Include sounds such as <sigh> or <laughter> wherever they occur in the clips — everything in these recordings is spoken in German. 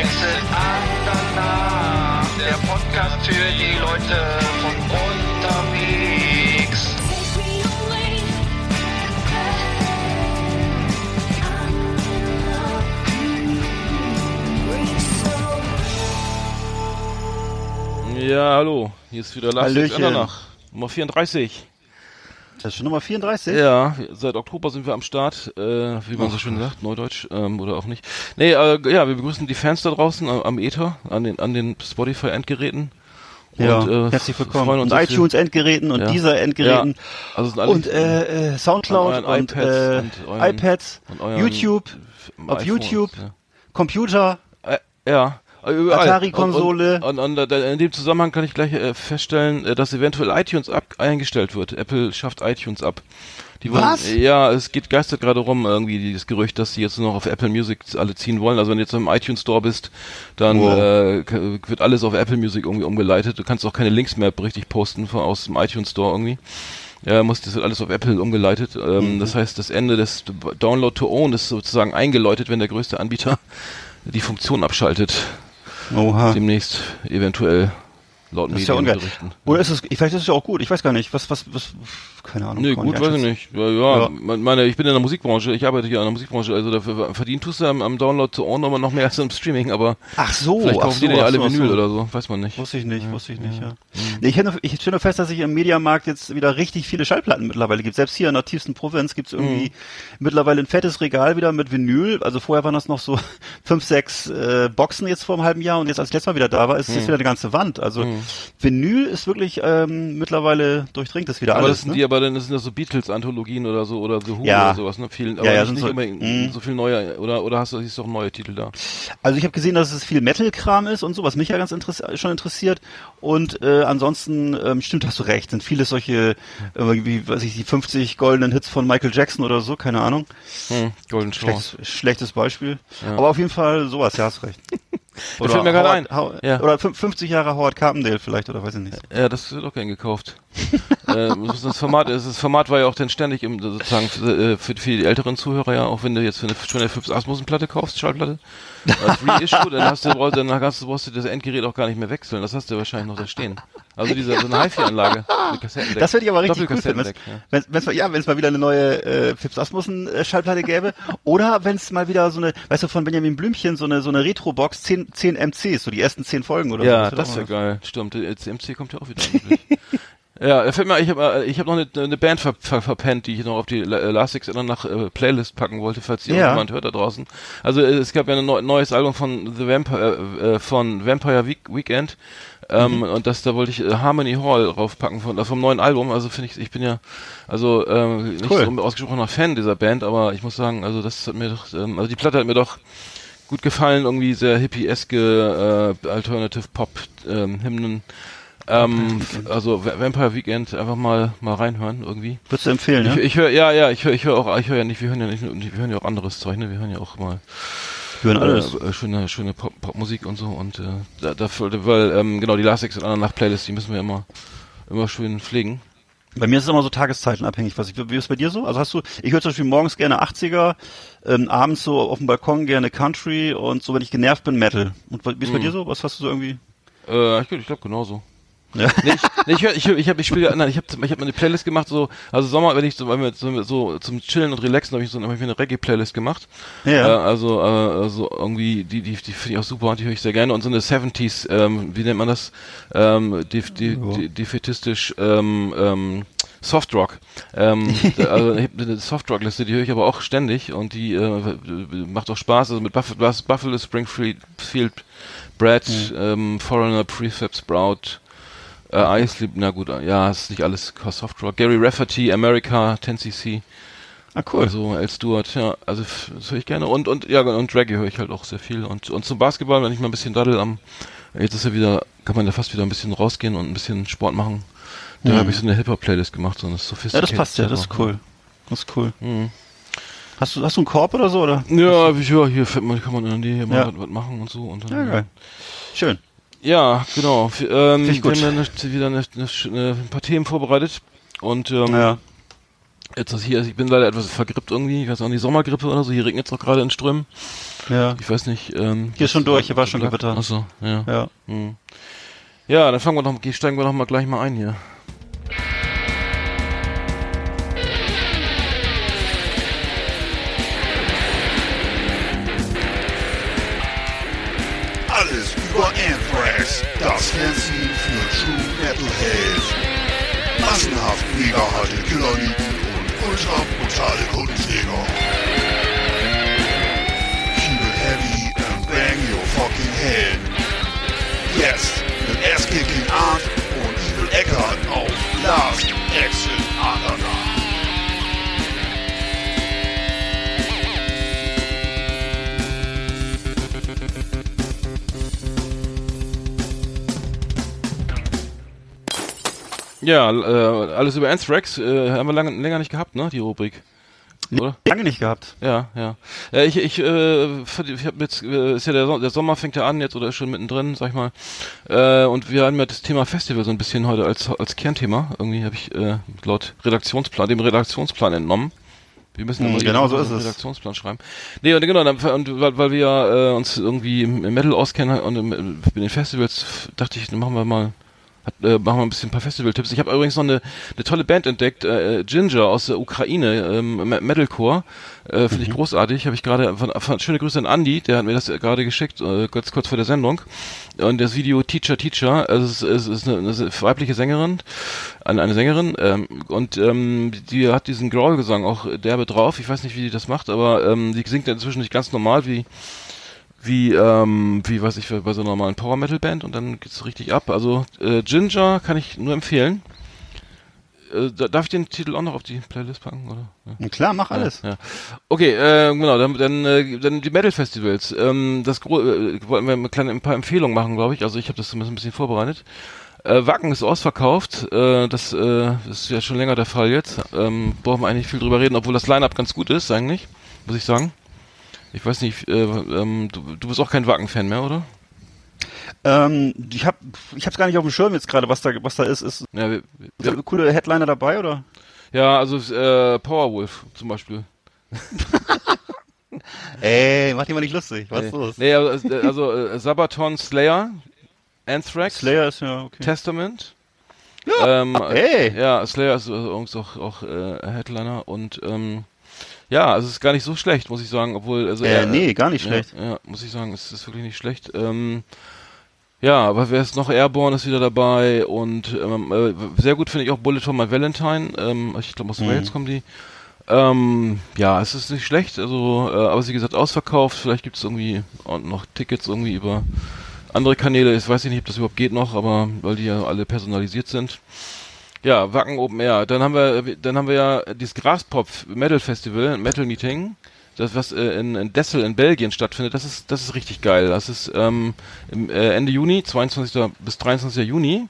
Exit Andernach. Der Podcast für die Leute von unterwegs. Ja, hallo. Hier ist wieder Lars. Nummer 34. Das ist schon Nummer 34? Ja, seit Oktober sind wir am Start, äh, wie man so schön sagt, Neudeutsch, ähm, oder auch nicht. Nee, äh, ja, wir begrüßen die Fans da draußen äh, am Ether, an den, an den Spotify-Endgeräten. Ja, Und, äh, herzlich willkommen. freuen Und iTunes-Endgeräten und Ja. dieser Endgeräten. Ja, also sind alle Und äh, äh, Soundcloud und, iPads äh, und euren- iPads, und euren YouTube, f- auf iPhones, YouTube, Ja. Computer. Äh, ja. Atari-Konsole. Und, und, und, äh, in dem Zusammenhang kann ich gleich äh, feststellen, äh, dass eventuell iTunes ab eingestellt wird. Apple schafft iTunes ab. Die wollen, Was? Ja, es geht geistert gerade rum irgendwie dieses Gerücht, dass sie jetzt nur noch auf Apple Music alle ziehen wollen. Also wenn du jetzt im iTunes Store bist, dann Wow. äh, wird alles auf Apple Music irgendwie umgeleitet. Du kannst auch keine Links mehr richtig posten von aus dem iTunes Store irgendwie. Ja, muss das wird alles auf Apple umgeleitet. Ähm, Mhm. Das heißt, das Ende des Download to Own ist sozusagen eingeläutet, wenn der größte Anbieter die Funktion abschaltet. Oha. Demnächst eventuell laut Das ist ja. Medienberichten. Oder ist es, vielleicht ist es ja auch gut. Ich weiß gar nicht. Was, was, was, keine Ahnung. Nee, gut, weiß ich nicht. Ja, ja, Ja. meine, ich bin in der Musikbranche, ich arbeite hier in der Musikbranche, also dafür verdient tust du am, am Download to Own aber noch mehr als im Streaming, aber Ach so, vielleicht ach kaufen so, die dann ja ach alle so, ach Vinyl so. oder so, weiß man nicht. Wusste ich nicht, wusste ich nicht, ja. Nee, ich, hätte, ich stelle nur fest, dass sich im Mediamarkt jetzt wieder richtig viele Schallplatten mittlerweile gibt. Selbst hier in der tiefsten Provinz gibt's irgendwie mittlerweile ein fettes Regal wieder mit Vinyl. Also vorher waren das noch so <laughs> fünf, sechs äh, Boxen jetzt vor einem halben Jahr und jetzt als ich letztes Mal wieder da war, ist es jetzt wieder eine ganze Wand. Also Vinyl ist wirklich ähm, mittlerweile durchdringt das wieder Aber alles. das sind ne? die, aber dann sind das so Beatles-Anthologien oder so oder The Who Ja. oder sowas, ne? Viel, aber Ja, ja, nicht, sind nicht so- mm. so viel neue oder oder hast du siehst du auch neue Titel da? Also ich habe gesehen, dass es viel Metal-Kram ist und so, was mich ja ganz interess schon interessiert. Und äh, ansonsten ähm, stimmt, hast du recht, sind viele solche, äh, wie weiß ich, die 50 goldenen Hits von Michael Jackson oder so, keine Ahnung. Hm, Golden. Schlechtes, schlechtes Beispiel. Aber auf jeden Fall sowas, ja, hast recht. <laughs> Da fällt mir gerade ein. Howard, How, Ja. Oder fün- 50 Jahre Howard Carpendale vielleicht, oder weiß ich nicht. Ja, das wird auch gern gekauft. <laughs> äh, das Format, das Format war ja auch dann ständig im, sozusagen für, für, für die älteren Zuhörer ja, auch wenn du jetzt für eine, für eine Philips Asmussen Platte kaufst, Schallplatte, Reissue, dann hast du, dann hast du, brauchst du das Endgerät auch gar nicht mehr wechseln. Das hast du wahrscheinlich noch da stehen. Also diese, so eine HiFi-Anlage mit Kassettendeck. Das würde ich aber richtig cool finden, wenn's, wenn's, wenn's mal, ja, wenn es mal wieder eine neue äh, Philips Asmussen äh, gäbe. oder wenn es mal wieder so eine, weißt du, von Benjamin Blümchen, so eine so eine Retro-Box, 10, 10 MCs, so die ersten 10 Folgen oder Ja, so. das wär wäre geil. Stimmt, jetzt MC kommt ja auch wieder. Ja, da fällt mir, ich habe ich hab noch eine, eine Band ver, ver, verpennt, die ich noch auf die äh, Last Six nach äh, Playlist packen wollte, falls Ja. jemand hört da draußen. Also äh, es gab ja ein neu, neues Album von The Vampire äh, äh, von Vampire Week, Weekend. Ähm, Mhm. Und das, da wollte ich äh, Harmony Hall raufpacken von, äh, vom neuen Album. Also finde ich, ich bin ja, also ähm, nicht Cool. so ausgesprochener Fan dieser Band, aber ich muss sagen, also das hat mir doch, ähm, also die Platte hat mir doch gut gefallen, irgendwie sehr hippieske äh, Alternative Pop ähm, Hymnen. Ähm, also Va- Vampire Weekend einfach mal mal reinhören irgendwie. Würdest du empfehlen, Ich, ja? ich höre ja ja ich höre ich höre auch ich höre ja nicht wir hören ja nicht wir hören ja auch anderes Zeug ne wir hören ja auch mal Wir hören alles. äh, äh, schöne schöne Pop Popmusik und so und äh, da, dafür weil ähm, genau die Last Six und anderen nach Playlist die müssen wir immer immer schön pflegen. Bei mir ist es immer so tageszeitenabhängig. Was ich, wie ist es bei dir so? Also hast du, ich höre zum Beispiel morgens gerne 80er, ähm, abends so auf dem Balkon gerne Country und so, wenn ich genervt bin, Metal. Und wie ist bei dir so? Was hast du so irgendwie? Äh, ich, ich glaube genauso. Ja. <laughs> Nee, ich, nee, ich, ich, ich habe ich spiele ich habe ich hab eine Playlist gemacht so also Sommer wenn ich so wenn wir so, so zum chillen und relaxen habe ich so hab ich mir eine Reggae Playlist gemacht. Ja. äh, also äh, also irgendwie die die die finde ich auch super die höre ich sehr gerne. Und so eine 70s ähm, wie nennt man das? Ähm, die die, die, defetistisch ähm, ähm, Softrock ähm, <laughs> also ich hab eine Softrock Liste die höre ich aber auch ständig und die äh, macht auch Spaß. Also mit Buff Buff- Buffalo Springfield Field Brad ähm, Foreigner Prefab Sprout äh, Ice na gut, ja, ist nicht alles Soft Rock. Gary Rafferty, America, 10cc, Ah, cool. also Al Stewart, ja, also das höre ich gerne. Und, und, ja, und Reggae höre ich halt auch sehr viel. Und, und zum Basketball, wenn ich mal ein bisschen daddel am, jetzt ist ja wieder, kann man ja fast wieder ein bisschen rausgehen und ein bisschen Sport machen. Da habe ich so eine Hip-Hop-Playlist gemacht, so eine Mhm. Ja, sophisticated das passt ja, das ist cool. Das ist cool. Hast du, hast du einen Korb oder so, oder? Ja, wie- ja, hier fährt man, kann man in der Nähe mal Ja. was, was machen und so. Und dann, Ja, geil. Schön. Ja, genau. Ähm, Finde ich gut. Wir haben ja wieder eine, eine, eine, ein paar Themen vorbereitet. Und ähm, Ja. jetzt das hier, ich bin leider etwas vergrippt irgendwie. Ich weiß auch nicht, Sommergrippe oder so. Hier regnet es auch gerade in Strömen. Ja. Ich weiß nicht. Ähm, Hier ist schon durch, hier war schon Gewitter. Achso, ja. Ja. Hm. Ja, dann fangen wir noch, steigen wir noch mal gleich mal ein hier. Alles über das Fernsehen für True Metalhead. Massenhaft mega harte Killerlieben und ultra brutale Kundenjäger. Keep it heavy and bang your fucking head. Jetzt mit Ass-Kicking Art und Evil Eckart auf Last Exit Andernach. Ja, äh, alles über Anthrax äh, haben wir lange, länger nicht gehabt, ne, die Rubrik. Oder? Lange nicht gehabt. Ja, ja. Äh, ich ich, äh, ich habe jetzt, äh, ist ja der, Son- der Sommer fängt ja an jetzt oder ist schon mittendrin, sag ich mal. Äh, und wir haben ja das Thema Festival so ein bisschen heute als als Kernthema. Irgendwie habe ich äh, laut Redaktionsplan, dem Redaktionsplan entnommen. Wir müssen Hm, aber genau so ist es. Redaktionsplan schreiben. Nee, und genau, und weil, weil wir ja, äh, uns irgendwie im Metal auskennen und im, mit den Festivals, dachte ich, dann machen wir mal hat, äh, machen wir ein bisschen ein paar Festival-Tipps. Ich habe übrigens noch eine, eine tolle Band entdeckt, äh, Ginger aus der Ukraine, ähm, Me- Metalcore. Äh, Finde ich großartig. Habe ich gerade schöne Grüße an Andy, der hat mir das gerade geschickt, äh, kurz, kurz vor der Sendung. Und das Video Teacher Teacher, also es, ist- es ist eine, eine weibliche Sängerin, eine, eine Sängerin, ähm, und ähm, die hat diesen Growl-Gesang auch derbe drauf. Ich weiß nicht, wie die das macht, aber ähm, die singt inzwischen nicht ganz normal wie wie, ähm, wie weiß ich, bei so einer normalen Power Metal Band und dann geht's richtig ab. Also äh, Ginger kann ich nur empfehlen. Äh, da- darf ich den Titel auch noch auf die Playlist packen, oder? Ja. Klar, mach alles. Ja. Okay, äh, genau, dann, dann, äh, dann die Metal Festivals. Ähm, das gro äh, wollten wir eine kleine, ein paar Empfehlungen machen, glaube ich. Also ich habe das zumindest ein bisschen vorbereitet. Äh, Wacken ist ausverkauft. Äh, das äh, ist ja schon länger der Fall jetzt. Ähm, brauchen wir eigentlich viel drüber reden, obwohl das Line-Up ganz gut ist, eigentlich, muss ich sagen. Ich weiß nicht, äh, ähm, du, du bist auch kein Wacken-Fan mehr, oder? Ähm, ich hab, ich hab's gar nicht auf dem Schirm jetzt gerade, was da, was da ist. Ist Ja, wir, ist eine coole Headliner dabei, oder? ja also äh, Powerwolf zum Beispiel. <laughs> Ey, mach dich mal nicht lustig. Was ist los? Nee, also, äh, also äh, Sabaton, Slayer, Anthrax, Slayer ist ja okay. Testament. Ja, ähm, hey. ja, Slayer ist also übrigens auch, auch äh, Headliner und ähm, ja, also es ist gar nicht so schlecht, muss ich sagen, obwohl also Äh, er- nee, gar nicht ja, schlecht. Ja, muss ich sagen, es ist wirklich nicht schlecht. Ähm, ja, aber wer ist noch? Airborne ist wieder dabei und ähm, äh, sehr gut finde ich auch Bullet for My Valentine. Ähm, ich glaube aus Mhm. Wales kommen die. Ähm, ja, es ist nicht schlecht, also, äh, aber wie gesagt, ausverkauft. Vielleicht gibt es irgendwie noch Tickets irgendwie über andere Kanäle. Ich weiß nicht, ob das überhaupt geht noch, aber weil die ja alle personalisiert sind. Ja, Wacken Open Air. Dann haben wir, dann haben wir ja dieses Graspop Metal Festival, Metal Meeting, das was äh, in, in Dessel in Belgien stattfindet. Das ist, das ist richtig geil. Das ist ähm, im, äh, Ende Juni, 22. bis 23. Juni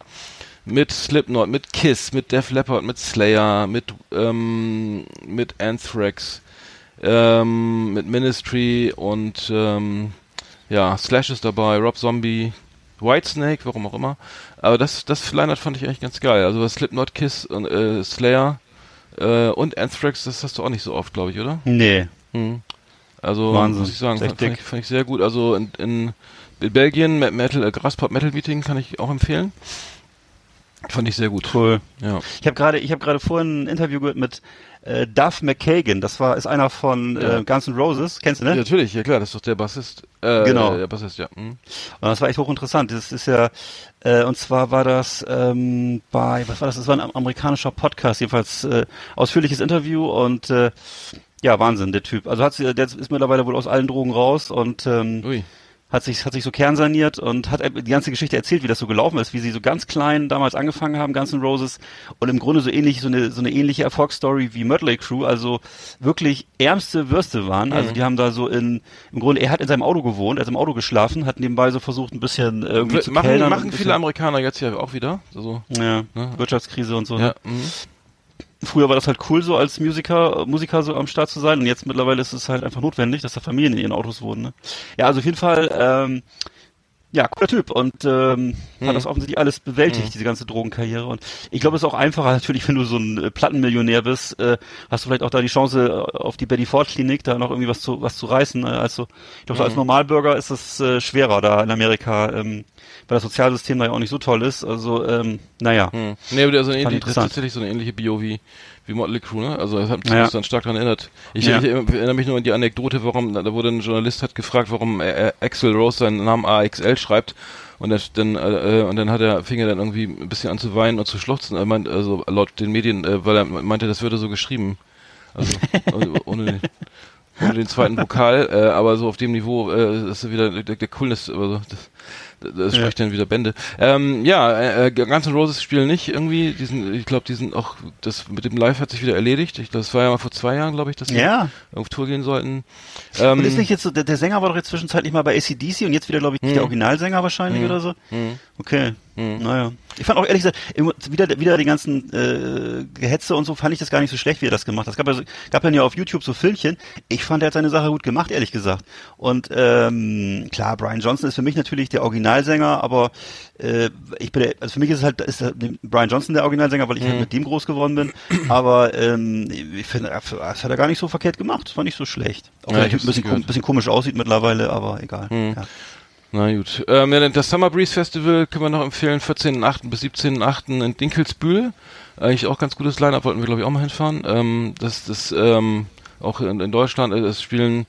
mit Slipknot, mit Kiss, mit Def Leppard, mit Slayer, mit ähm, mit Anthrax, ähm, mit Ministry und ähm, ja, Slash ist dabei, Rob Zombie, Whitesnake, warum auch immer. Aber das, das Line-Up fand ich eigentlich ganz geil. Also das Slipknot, Kiss und äh, Slayer äh, und Anthrax, das hast du auch nicht so oft, glaube ich, oder? Nee. Mhm. Also Wahnsinn. muss ich sagen, fand, ich, fand ich sehr gut. Also in, in, in Belgien, Me- Metal, äh, Graspop Metal Meeting kann ich auch empfehlen. Fand ich sehr gut. Cool. Ja. Ich habe gerade, ich habe gerade vorhin ein Interview gehört mit äh, Duff McKagan. Das war ist einer von Ja. äh, Guns N' Roses. Kennst du ne? Ja, natürlich, ja klar, das ist doch der Bassist. Äh, Genau. Der Bassist, ja. Hm. Und das war echt hochinteressant. Das ist ja, äh, und zwar war das ähm, bei, was war das? Das war ein am- amerikanischer Podcast, jedenfalls äh, ausführliches Interview und äh, ja, Wahnsinn, der Typ. Also hat sie, der ist mittlerweile wohl aus allen Drogen raus und ähm, Ui. Hat sich hat sich so kernsaniert und hat die ganze Geschichte erzählt, wie das so gelaufen ist, wie sie so ganz klein damals angefangen haben, Guns N' Roses und im Grunde so ähnlich so eine so eine ähnliche Erfolgsstory wie Mötley Crew, also wirklich ärmste Würste waren. Also die haben da so in im Grunde er hat in seinem Auto gewohnt, er hat im Auto geschlafen, hat nebenbei so versucht ein bisschen irgendwie zu Machen, kellnern und machen viele Amerikaner jetzt ja auch wieder. So. ja, Ne? Wirtschaftskrise und so. Ja. hm. Früher war das halt cool, so als Musiker, Musiker so am Start zu sein und jetzt mittlerweile ist es halt einfach notwendig, dass da Familien in ihren Autos wohnen. Ne? Ja, also auf jeden Fall, ähm, ja, cooler Typ und ähm, Mhm. hat das offensichtlich alles bewältigt, diese ganze Drogenkarriere. Und ich glaube, es ist auch einfacher natürlich, wenn du so ein äh, Plattenmillionär bist, äh, hast du vielleicht auch da die Chance, äh, auf die Betty Ford Klinik da noch irgendwie was zu was zu reißen. Äh, also ich glaube, so Mhm. als Normalbürger ist es äh, schwerer da in Amerika, ähm, weil das Sozialsystem da ja auch nicht so toll ist. Also, ähm, naja. Hm. Nee, aber der ist so eine Fand ähnliche, das ist tatsächlich so eine ähnliche Bio wie, wie Motley Crue, ne? Also das hat mich Ja. dann stark daran erinnert. Ich, Ja. ich erinnere mich nur an die Anekdote, warum, da wurde ein Journalist hat gefragt, warum äh, Axel Rose seinen Namen AXL schreibt. Und dann, äh, und dann hat er, fing er dann irgendwie ein bisschen an zu weinen und zu schluchzen. Er meint, also laut den Medien, äh, weil er meinte, das würde so geschrieben. Also also <laughs> ohne, den, ohne den zweiten Vokal, <laughs> äh, aber so auf dem Niveau äh, ist wieder der, der Coolness, also das, das Ja. spricht dann wieder Bände. Ähm, ja, äh, Guns N' Roses spielen nicht irgendwie. Die sind, ich glaube, die sind auch, das mit dem Live hat sich wieder erledigt. Ich, das war ja mal vor zwei Jahren, glaube ich, dass sie Ja. auf Tour gehen sollten. Ähm, Und ist nicht jetzt so, der, der Sänger war doch jetzt zwischenzeitlich mal bei ACDC und jetzt wieder, glaube ich, der Originalsänger wahrscheinlich oder so? Okay. Naja. Ich fand auch ehrlich gesagt, wieder, wieder die ganzen äh, Gehetze und so fand ich das gar nicht so schlecht, wie er das gemacht hat. Es gab ja, gab dann ja auf YouTube so Filmchen. Ich fand, er hat seine Sache gut gemacht, ehrlich gesagt. Und ähm, klar, Brian Johnson ist für mich natürlich der Originalsänger, aber äh, ich bin der, also für mich ist es halt ist Brian Johnson der Originalsänger, weil ich halt mit dem groß geworden bin. Aber ähm, ich finde, das hat er gar nicht so verkehrt gemacht. Fand ich so schlecht. Auch Ja, wenn er ich ein bisschen, kom bisschen komisch aussieht mittlerweile, aber egal. Ja. Na gut. Ähm, ja, das Summer Breeze Festival können wir noch empfehlen, 14.8. bis 17.8. in Dinkelsbühl. Eigentlich auch ganz gutes Line-Up, wollten wir glaube ich auch mal hinfahren. Ähm, das das ähm, auch in, in Deutschland, äh, das spielen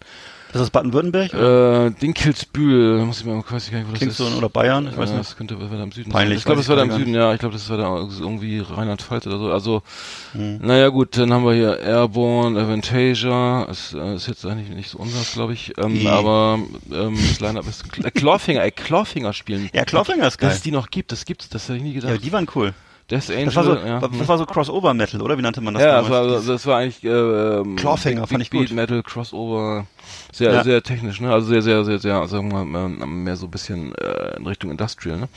Das ist Baden-Württemberg? oder? äh, Dinkelsbühl, muss ich mal, weiß ich gar nicht, wo das Klingt ist. so, oder Bayern? Ich weiß äh, nicht. Das könnte weiter im Süden Peinlich, sein. Ich glaube, das war da im Süden, ja. Ich glaube, das war da irgendwie Rheinland-Pfalz oder so. Also, naja, gut, dann haben wir hier Airborne, Aventasia. Ist, äh, ist jetzt eigentlich nicht so unseres, glaube ich. Ähm, Nee. aber ähm, das Line-Up ist äh, Clawfinger, ey, Clawfinger spielen. Ja, Clawfinger ist geil. Dass es die noch gibt, das gibt's, das hätte ich nie Ja, gedacht. die waren cool. Death Angel, Das war so, ja. das war so Crossover-Metal, oder? Wie nannte man das ja, das damals? war, das war eigentlich äh, ähm, Clawfinger, Big, fand ich gut. Beat, Metal, Crossover, sehr, Ja. sehr technisch, ne? Also sehr, sehr, sehr, sehr, sagen wir mal, mehr so ein bisschen äh, in Richtung Industrial, ne?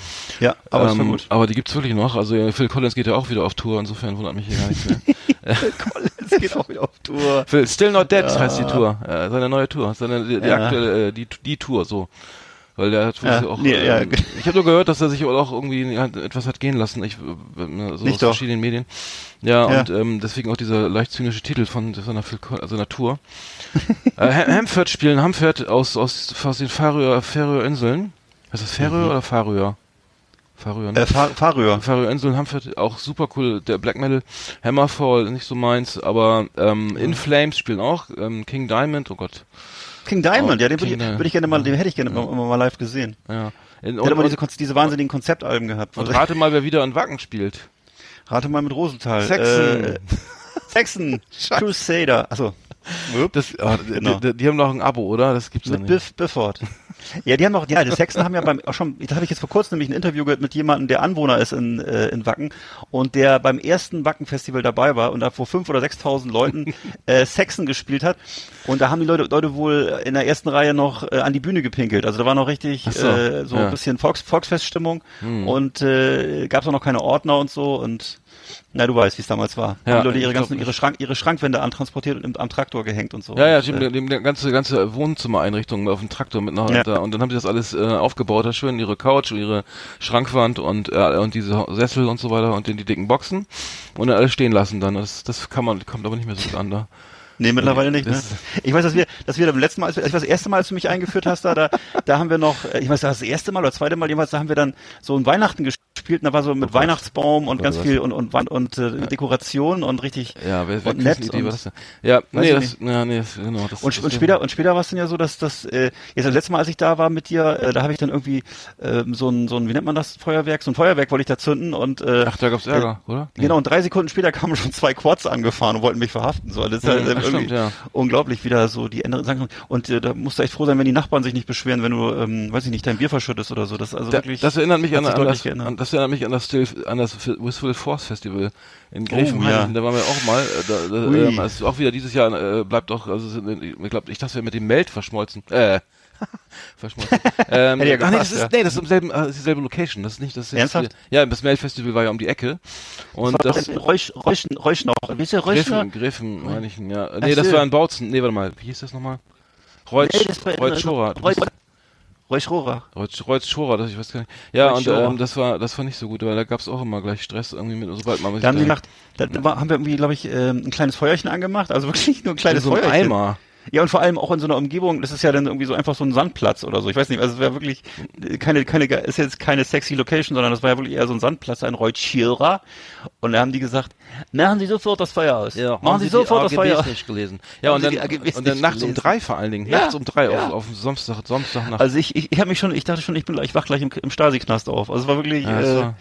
ja, aber das Ähm, gut. Aber die gibt's wirklich noch. Also ja, Phil Collins geht ja auch wieder auf Tour, insofern wundert mich hier gar nichts mehr. <laughs> Es geht auch wieder auf Tour. Phil, Still Not Dead heißt die Tour. Äh, seine neue Tour. Seine, die, die Ja. aktuelle, äh, die, die Tour, so. Weil der hat Ja, auch, nee, ja. ähm, ich habe nur gehört, dass er sich auch irgendwie etwas hat gehen lassen, ich, äh, so Nicht aus doch. verschiedenen Medien. Ja, Ja. und ähm, deswegen auch dieser leicht zynische Titel von seiner, seiner Tour. äh, Ham- Hamford spielen, Hamford aus, aus, aus den Färöer, Färöer Inseln. Heißt das Färöer oder Färöer? Färöer, ne? Äh, Fahrröhr. Färöer Inseln, Hamford, auch super cool. Der Black Metal, Hammerfall, nicht so meins, aber ähm, In Flames spielen auch, ähm, King Diamond, oh Gott. King Diamond, Oh, ja, den würde ich, würd ich gerne mal, den hätte ich gerne mal, mal live gesehen. Ja. In, Der hat und, diese, diese wahnsinnigen Konzeptalben gehabt. und rate mal, wer wieder in Wacken spielt. Rate mal mit Rosenthal. Saxon. Äh, Saxon. <laughs> Crusader. Achso. Das, oh, Genau. die, die, haben noch ein Abo, oder? Das gibt's ja Mit nicht. Biff Bifford. Ja, die haben auch, ja, die Saxon haben ja beim, auch schon, da habe ich jetzt vor kurzem nämlich ein Interview gehört mit jemandem, der Anwohner ist in, äh, in Wacken und der beim ersten Wacken-Festival dabei war und da vor fünf oder 6.000 Leuten <laughs> äh, Saxon gespielt hat und da haben die Leute, Leute wohl in der ersten Reihe noch äh, an die Bühne gepinkelt. Also da war noch richtig so, äh, so ja. ein bisschen Volks, Volksfeststimmung und äh, gab es auch noch keine Ordner und so und na, du weißt, wie es damals war. Ja, haben die Leute ihre ganzen, ihre Schrank, ihre Schrankwände antransportiert und am Traktor gehängt und so. Ja, ja, stimmt, äh, die, die ganze, ganze Wohnzimmereinrichtung auf dem Traktor mit nach Ja. da, und dann haben sie das alles äh, aufgebaut, da schön ihre Couch, und ihre Schrankwand und äh, und diese Sessel und so weiter und in die dicken Boxen und dann alles stehen lassen dann. Das, das kann man, kommt aber nicht mehr so gut an da. Nee, mittlerweile nicht. Ne? Das- Ich weiß, dass wir, dass wir beim letzten Mal, als ich weiß, das erste Mal, als du mich eingeführt hast, da, da, da haben wir noch, äh, ich weiß, das erste Mal oder zweite Mal jemals, da haben wir dann so ein Weihnachten gespielt, und da war so mit Weihnachtsbaum und ganz was- viel und und und, und äh, Dekoration und richtig Ja, wer, wer und nett Idee, und, was das Ja, nee, das, ja, nee, das, genau. Das, und, das und später und später war es dann ja so, dass das äh, jetzt das letzte Mal, als ich da war mit dir, äh, da habe ich dann irgendwie ähm, so ein so ein wie nennt man das Feuerwerk, so ein Feuerwerk wollte ich da zünden und äh, Ach, da gab's Ärger, oder? Nee. Genau, und drei Sekunden später kamen schon zwei Quads angefahren und wollten mich verhaften. So, das ist ja ach, irgendwie stimmt, ja. unglaublich, wieder so die Änderungen. sagen. Und äh, da musst du echt froh sein, wenn die Nachbarn sich nicht beschweren, wenn du, ähm, weiß ich nicht, dein Bier verschüttest oder so. Das also Da, wirklich. das erinnert mich an, an, das, an, das erinnert mich an das Still, an das Wistful Force Festival in Gräfenhain. Oh, ja. Da waren wir auch mal. Äh, da, da, ähm, ist auch wieder dieses Jahr äh, bleibt auch, also ich glaube, ich dachte, wir mit dem Meld verschmolzen. Äh, <laughs> verschmolzen. ähm, ja ach nee, das ist, nee, das ist im selben, äh, das ist dieselbe Location. Das ist nicht das. Ist jetzt, Ernsthaft? Ja, das Meld Festival war ja um die Ecke. Und das. Räusch, Räusch, Räusch noch. Wie ist der Räuschner? Griffen, Griffen, meine ich, ja. Nee, Ach das so. war in Bautzen. Nee, warte mal, wie hieß das nochmal? Reutsch, Nee, das war- Reutsch Schora. Räusch, Räusch Rohrer. Reutsch, Reutsch Schora, das ich weiß gar nicht. Ja, Reutsch und ähm, das war das war nicht so gut, weil da gab's auch immer gleich Stress irgendwie mit, sobald man Da haben die Nacht, da haben wir irgendwie, glaube ich, ähm, ein kleines Feuerchen angemacht. Also wirklich nur ein kleines so Feuerchen. Eimer. Ja, und vor allem auch in so einer Umgebung, das ist ja dann irgendwie so einfach so ein Sandplatz oder so. Ich weiß nicht, also es wäre wirklich keine, keine, ist jetzt keine sexy Location, sondern das war ja wirklich eher so ein Sandplatz, ein Reutschira. Und da haben die gesagt, machen Sie sofort das Feuer aus. machen Sie sofort das Feuer aus. nicht gelesen. <laughs> Ja, Haben und Sie dann, und dann nachts um gelesen? drei vor allen Dingen. Ja, Nachts um drei ja. auf, auf Samstag, Samstagnacht. Also ich, ich, ich habe mich schon, ich dachte schon, ich bin, ich wach gleich im, im Stasi-Knast auf. Also es war wirklich ja, äh, war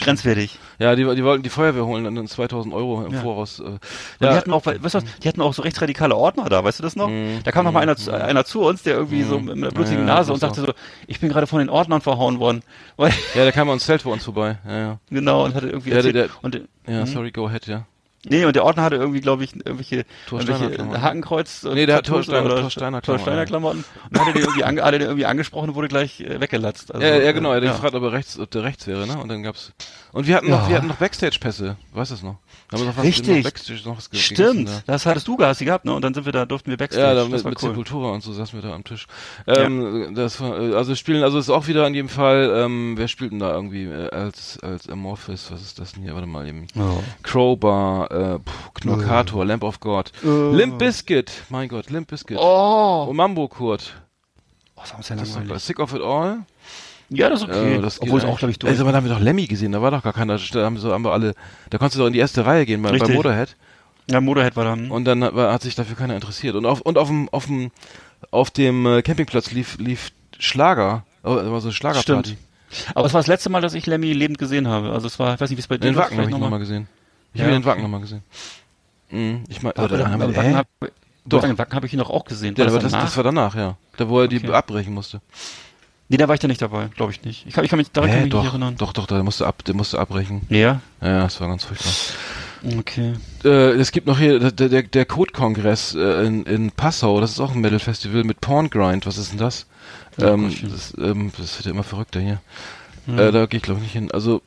grenzwertig. ja die, die wollten die Feuerwehr holen, dann 2000 Euro im Ja. Voraus. Äh, Und ja, die hatten auch, weißt du was, die hatten auch so rechtsradikale Ordner da, weißt du das noch? Da kam noch mal einer, zu- einer zu uns, der irgendwie so mit einer blutigen Mhm. Ja, Nase und sagte so, ich bin gerade von den Ordnern verhauen worden. Weil, ja, der kam ans Zelt bei uns vorbei. Ja, ja. genau, und hatte irgendwie Ja, der- erzählt, der- und, Ja, Mhm. sorry, go ahead, ja. Nee, und der Ordner hatte irgendwie, glaube ich, irgendwelche, irgendwelche. Hakenkreuz. Nee, der hat Tattoos Thor Steiner- oder Thor Steiner Thor Steiner Klamotten. Und dann hat er den irgendwie, ange, hat er den irgendwie angesprochen und wurde gleich äh, weggelatzt. Also, ja, ja, genau, er hat äh, gefragt, ob er rechts, ob der rechts wäre, ne? Und dann gab's. Und wir hatten noch, Ja. wir hatten noch Backstage-Pässe, weißt du das noch? Haben wir noch was Richtig. noch Backstage noch was Stimmt, da. das hattest du hast sie gehabt, ne? Und dann sind wir da, durften wir Backstage. Ja, da das mit, war mit cool. Sepultura und so saßen wir da am Tisch. Ähm, das war, äh, also spielen, also ist auch wieder in jedem Fall, ähm, wer spielt denn da irgendwie äh, als als Amorphis, was ist das denn hier? Warte mal eben. Oh. Crowbar, äh, pff, Knorkator, Lamp of God, Limp Bizkit, mein Gott, Limp Bizkit. Oh, Und Mambo Kurt. oh das ja ist doch langweilig. Sick of It All. Ja, das ist okay. Äh, das Obwohl es auch, glaube ich, durch. Also, da haben wir doch Lemmy gesehen, da war doch gar keiner, da haben, so, haben wir alle, da konntest du doch in die erste Reihe gehen bei, bei. Motorhead. ja, Motorhead war dann. Und dann hat, hat sich dafür keiner interessiert. Und auf, und auf dem, auf dem, auf dem äh, Campingplatz lief, lief Schlager. Oh, das war so Schlagerparty. Stimmt. Aber es war das letzte Mal, dass ich Lemmy lebend gesehen habe. Also es war, ich weiß nicht, wie es bei dir Den war, Wacken habe ich noch nochmal mal. gesehen. Ich Ja, habe den okay. Wacken nochmal gesehen. Mhm, ich meine, Aber oder haben wir, beim Wacken hä? hab, Doch. Doch. Wacken habe ich ihn doch auch gesehen. Ja, War aber das, danach? das war danach, ja. Da, wo er die Okay. abbrechen musste. nee, da war ich da nicht dabei, glaube ich nicht. Ich kann, ich kann mich daran nicht doch, erinnern. doch, doch, der musste ab, der musste abbrechen. Ja? Ja, das war ganz furchtbar. Okay. Äh, es gibt noch hier der, der, der Code-Kongress äh, in, in Passau, das ist auch ein Metal-Festival mit Porngrind, was ist denn das? ähm, Gottchen. das, ähm, das wird ja immer verrückter hier. Äh, da gehe ich glaube ich nicht hin. Also,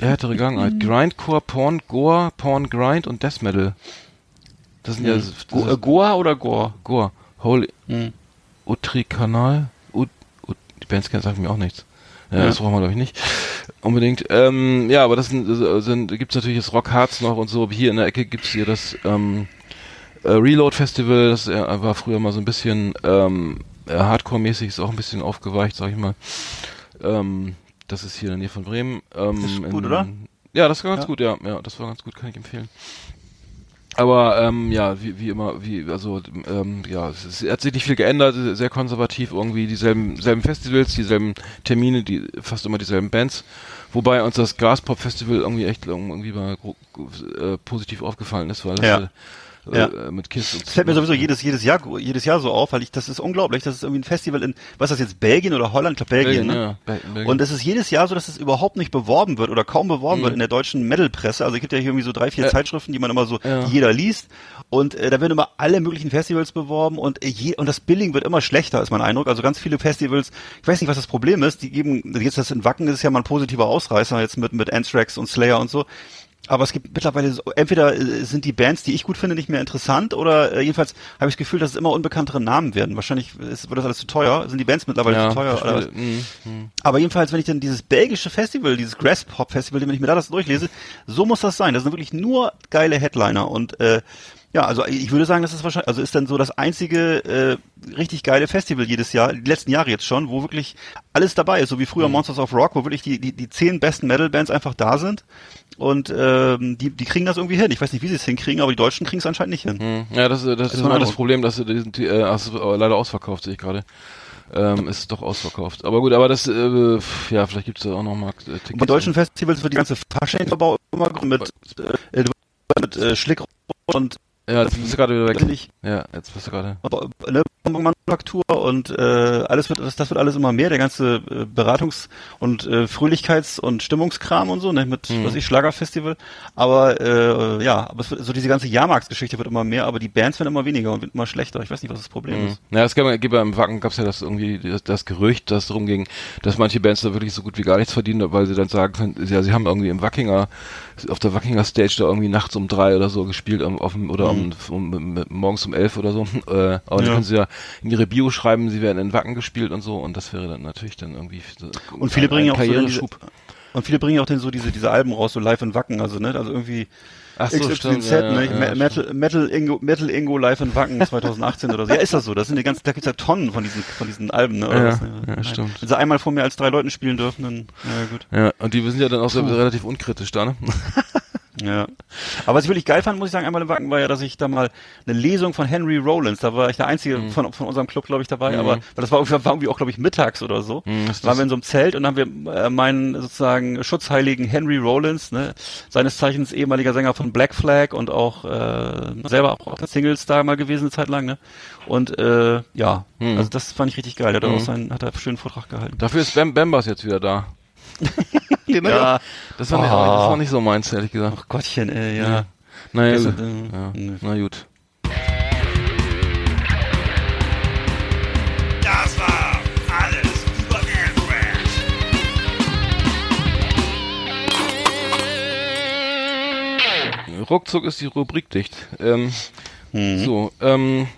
härtere Gangart. Grindcore, Porn, Gore, Porn, Grind und Death Metal. Das sind ja das Go, äh, Goa oder Gore? Gore. Holy Hm. Utri-Kanal. Ut, Ut, die Bands kennen sagen mir auch nichts. Ja, Ja. das brauchen wir glaube ich nicht. Unbedingt. Ähm, ja, aber das sind, sind gibt's natürlich das Rock Hearts noch und so. Hier in der Ecke gibt's hier das ähm, äh, Reload Festival. Das äh, war früher mal so ein bisschen ähm, äh, Hardcore-mäßig, ist auch ein bisschen aufgeweicht, sag ich mal. Ähm, das ist hier in der Nähe von Bremen. Ähm, Das ist gut, in, oder? Ja, das war ganz Ja. gut, ja. Ja, das war ganz gut, kann ich empfehlen. Aber ähm, ja, wie, wie immer, wie also ähm, ja, es, ist, hat sich nicht viel geändert, sehr konservativ irgendwie dieselben selben Festivals, dieselben Termine, die fast immer dieselben Bands. Wobei uns das Graspop Festival irgendwie echt irgendwie mal äh, positiv aufgefallen ist, weil das Ja. Ja. äh, mit Kiss Das fällt mir sowieso jedes, jedes Jahr, jedes Jahr so auf, weil ich, das ist unglaublich. Das ist irgendwie ein Festival in, was ist das jetzt, Belgien oder Holland? Ich glaube Belgien, Belgien, ne? ja, Be- Belgien. Und es ist jedes Jahr so, dass es überhaupt nicht beworben wird oder kaum beworben Mhm. wird in der deutschen Metal-Presse. Also es gibt ja hier irgendwie so drei, vier Äh, Zeitschriften, die man immer so, ja. die jeder liest. Und äh, da werden immer alle möglichen Festivals beworben und äh, je, und das Billing wird immer schlechter, ist mein Eindruck. Also ganz viele Festivals, ich weiß nicht, was das Problem ist, die geben, jetzt das in Wacken ist ja mal ein positiver Ausreißer, jetzt mit, mit Anthrax und Slayer und so. Aber es gibt mittlerweile so, entweder äh, sind die Bands, die ich gut finde, nicht mehr interessant oder äh, jedenfalls habe ich das Gefühl, dass es immer unbekanntere Namen werden. Wahrscheinlich ist, wird das alles zu teuer. Sind die Bands mittlerweile ja, zu teuer? Mhm, mhm. Aber jedenfalls, wenn ich dann dieses belgische Festival, dieses Grasshop Festival, wenn ich mir da das durchlese, so muss das sein. Das sind wirklich nur geile Headliner und äh, Ja, also ich würde sagen, das ist wahrscheinlich, also ist dann so das einzige äh, richtig geile Festival jedes Jahr, die letzten Jahre jetzt schon, wo wirklich alles dabei ist, so wie früher Monsters of Rock, wo wirklich die, die, die zehn besten Metal-Bands einfach da sind und ähm, die, die kriegen das irgendwie hin. Ich weiß nicht, wie sie es hinkriegen, aber die Deutschen kriegen es anscheinend nicht hin. Hm. Ja, das, das, ist mein immer das. Problem, dass sie diesen, die, äh, ist leider ausverkauft, sehe ich gerade. Ähm, ist doch ausverkauft. Aber gut, aber das, äh, ja, vielleicht gibt es da auch noch mal äh, Tickets. Bei deutschen Festivals wird die ganze Fasching-Verbau immer mit, äh, mit äh, Schlick und Ja, jetzt bist du gerade wieder weg. Ja, jetzt bist du gerade. ne, Manufaktur und äh, alles wird das, das wird alles immer mehr, der ganze äh, Beratungs- und äh, Fröhlichkeits- und Stimmungskram und so, ne, mit Mhm. was ich Schlagerfestival, aber äh, ja, aber es wird, so diese ganze Jahrmarktsgeschichte wird immer mehr, aber die Bands werden immer weniger und immer schlechter. Ich weiß nicht, was das Problem Mhm. ist. Ja, es gab, ja im Wacken gab es ja das irgendwie das, das Gerücht, dass darum ging, dass manche Bands da wirklich so gut wie gar nichts verdienen, weil sie dann sagen können, ja, sie haben irgendwie im Wackinger auf der Wackinger Stage da irgendwie nachts um drei oder so gespielt, um, auf dem, oder um, um, um, morgens um elf oder so. <laughs> Äh, aber dann Mhm. Ja. können sie ja in ihre Bio schreiben, sie werden in Wacken gespielt und so und das wäre dann natürlich dann irgendwie so Und viele ein- bringen ein auch so dann diese, und viele bringen auch dann so diese diese Alben raus, so live in Wacken, also ne, also irgendwie Ach so, XYZ, stimmt, ja, ja, ne? ja. Metal, Metal Ingo, Metal Ingo live in Wacken 2018 oder so. Ja, ist das so. Das sind die ganzen, da gibt's ja Tonnen von diesen, von diesen Alben, ne? Oder Ja, was, ne? ja, Nein. stimmt. Wenn sie einmal vor mehr als drei Leuten spielen dürfen, dann, ja gut. Ja, und die sind ja dann auch so relativ unkritisch da, ne? <laughs> Ja. Aber was ich wirklich geil fand, muss ich sagen, einmal im Wacken war ja, dass ich da mal eine Lesung von Henry Rollins, da war ich der Einzige Mhm. von, von unserem Club, glaube ich, dabei, aber weil das war, irgendwie- war irgendwie auch, glaube ich, mittags oder so. Mhm, waren wir in so einem Zelt und dann haben wir äh, meinen sozusagen Schutzheiligen Henry Rollins, ne, seines Zeichens ehemaliger Sänger von Black Flag und auch äh, selber auch auf der Singles-Star mal gewesen eine Zeit lang, ne? Und äh, ja, Mhm. also das fand ich richtig geil. Der hat Mhm. auch seinen, hat er einen schönen Vortrag gehalten. Dafür ist Bam Bambas jetzt wieder da. Ich <laughs> Ja. das, war nicht, Oh. das war nicht so meins, ehrlich gesagt. Ach Gottchen, ey, ja. Ja. Naja, ist, äh, ja. nö. na gut. Das war alles über Anthrax. Ruckzuck ist die Rubrik dicht. Ähm, Mhm. So, ähm,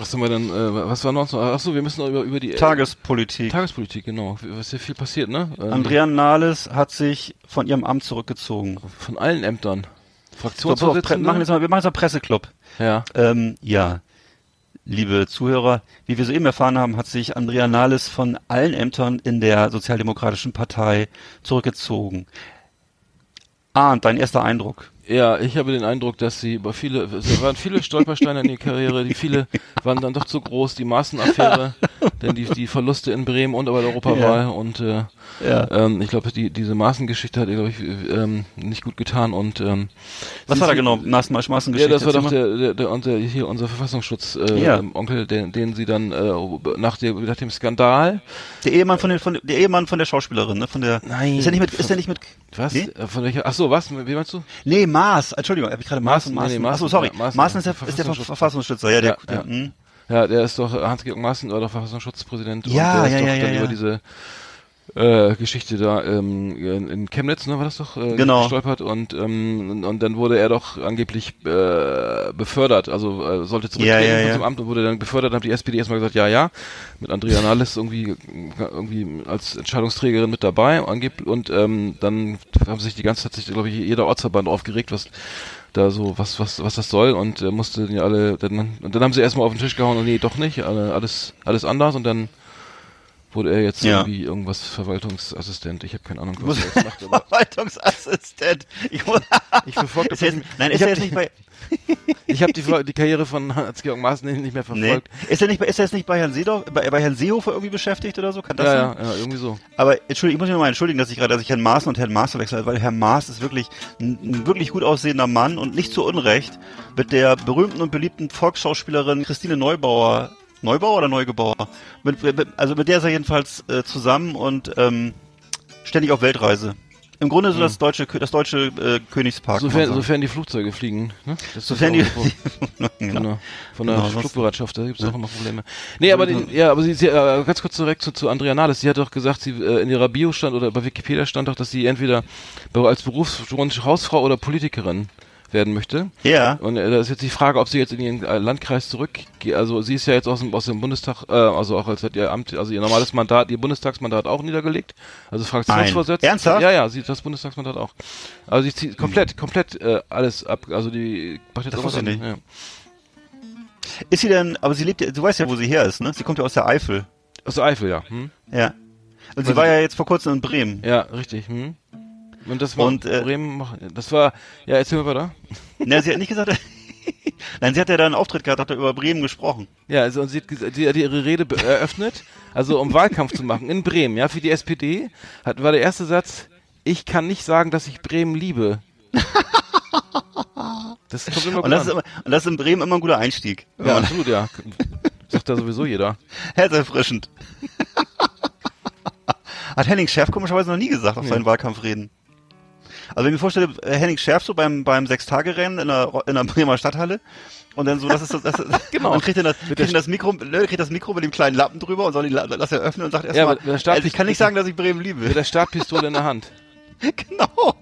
was haben wir denn, äh, was war noch so? Achso, wir müssen noch über, über die äh, Tagespolitik. Tagespolitik, genau. Was ist ja viel passiert, ne? Ähm, Andrea Nahles hat sich von ihrem Amt zurückgezogen. Von allen Ämtern. So, Fraktionsvorsitzende? machen jetzt mal, wir machen jetzt mal Presseclub. ja. Ähm, ja, liebe Zuhörer, wie wir soeben erfahren haben, hat sich Andrea Nahles von allen Ämtern in der Sozialdemokratischen Partei zurückgezogen. Arndt, dein erster Eindruck. Ja, ich habe den Eindruck, dass sie über viele, es waren viele Stolpersteine in ihrer Karriere, die viele waren dann doch zu groß, die Maßenaffäre, <laughs> denn die, die Verluste in Bremen und bei der Europawahl und äh, Ja. ähm, ich glaube, die, diese Maßengeschichte hat ihr, glaube ich, ähm, nicht gut getan und ähm, Was war da genau? Maßen, Ja, Maßengeschichte? das war doch der, der, der, unser, hier unser Verfassungsschutz äh, Ja. ähm, Onkel, den, den sie dann äh, nach, der, nach dem Skandal, Der Ehemann von, den, von der Ehemann von der Schauspielerin, ne? Von der. Nein. Ist er nicht mit? Ist er nicht mit? was? Nee, Äh, Von welcher? Ach so, was? Wie meinst du? nee Maß. Entschuldigung, habe ich gerade Maß und Maaßen, nee, Maßen. nee, Achso, Maaßen, sorry. ja, Maaßen, Maaßen ist der, ist der Verfassungsschutz. Verfassungsschützer. Ja, der. Ja, der ja. hm. Ja, der ist doch, Hans-Georg Maaßen war doch Verfassungsschutzpräsident Ja, und der ja, ist doch ja, dann ja, über ja. diese äh, Geschichte da ähm, in, Chemnitz, ne, war das doch, äh, Genau. gestolpert und, ähm, und, und dann wurde er doch angeblich äh, befördert, also äh, sollte zurücktreten Ja, ja, ja. seinem Amt und wurde dann befördert, dann hat die SPD erstmal gesagt, ja, ja, mit Andrea Nahles irgendwie, irgendwie als Entscheidungsträgerin mit dabei angeb und ähm, dann haben sich die ganze Zeit, glaube ich, jeder Ortsverband aufgeregt, was da so, was, was, was das soll und äh, mussten ja alle, dann, und dann haben sie erstmal auf den Tisch gehauen und nee, doch nicht, alle, alles, alles anders und dann wurde er jetzt Ja. irgendwie irgendwas Verwaltungsassistent. Ich habe keine Ahnung, was er jetzt macht, <laughs> Verwaltungsassistent. Ich, ich verfolge er jetzt, nein, ich ist er jetzt nicht bei, <laughs> ich habe die, die Karriere von Hans-Georg Maaßen nicht mehr nee. verfolgt. Ist er nicht ist er jetzt nicht bei Herrn Seedorf, bei, bei Herrn Seehofer irgendwie beschäftigt oder so? Kann das Ja, sein? ja, ja, irgendwie so. Aber entschuldigung, ich muss mich mal entschuldigen, dass ich gerade, dass ich Herrn Maaßen und Herrn Maas verwechselt weil Herr Maas ist wirklich ein, ein wirklich gut aussehender Mann und nicht zu Unrecht mit der berühmten und beliebten Volksschauspielerin Christine Neubauer, Neubauer oder Neugebauer? Mit, mit, also mit der ist er jedenfalls äh, zusammen und ähm, ständig auf Weltreise. Im Grunde so das deutsche, das deutsche äh, Königspark. Sofern, sofern die Flugzeuge fliegen. Ne? Das Sofern die, genau. <laughs> Genau. Von der Genau, Flugbereitschaft, da gibt es auch immer Probleme. Nee, aber die, ja, aber sie, sie äh, ganz kurz zurück zu, zu Andrea Nahles. Sie hat doch gesagt, sie äh, in ihrer Bio stand oder bei Wikipedia stand doch, dass sie entweder als Berufswunsch Hausfrau oder Politikerin werden möchte. Ja. Und äh, da ist jetzt die Frage, ob sie jetzt in ihren äh, Landkreis zurückgeht. Also sie ist ja jetzt aus dem, aus dem Bundestag, äh, also auch als hat ihr Amt, also ihr normales Mandat, ihr Bundestagsmandat auch niedergelegt. Also Fraktionsvorsitzende. Ernsthaft? Ja, ja, sie hat das Bundestagsmandat auch. Also sie zieht komplett, komplett äh, alles ab. Also die macht jetzt Das auch was nicht. Ja. Ist sie denn, aber sie lebt ja, du weißt ja, wo sie her ist, ne? Sie kommt ja aus der Eifel. Aus der Eifel, ja. Hm? Ja. Und sie war ja jetzt vor kurzem in Bremen. Ja, richtig. Hm? Und das war Und, äh, Bremen, das war, ja, erzähl mal weiter. Na, sie hat nicht gesagt, <laughs> nein, sie hat ja da einen Auftritt gehabt, hat da über Bremen gesprochen. Ja, also und sie hat, sie hat ihre Rede eröffnet, also um Wahlkampf zu machen in Bremen, ja, für die SPD, hat, war der erste Satz, ich kann nicht sagen, dass ich Bremen liebe. Das kommt immer Und gut das, ist an. immer, und das ist in Bremen immer ein guter Einstieg. Ja, absolut, ja. Sagt da sowieso jeder. Herzerfrischend. <laughs> Hat Henning Schärf komischerweise noch nie gesagt auf Nee. seinen Wahlkampfreden. Also wenn ich mir vorstelle, äh, Henning Schärf so beim, beim Sechstagerennen in der, in der Bremer Stadthalle und dann so, das ist das, das <laughs> Genau. und kriegt dann das, kriegt das Mikro, ne, kriegt das Mikro mit dem kleinen Lappen drüber und soll die La- das eröffnen und sagt Ja, erstmal, Start- also ich kann nicht sagen, dass ich Bremen liebe. Mit der Startpistole in der Hand. <laughs> genau.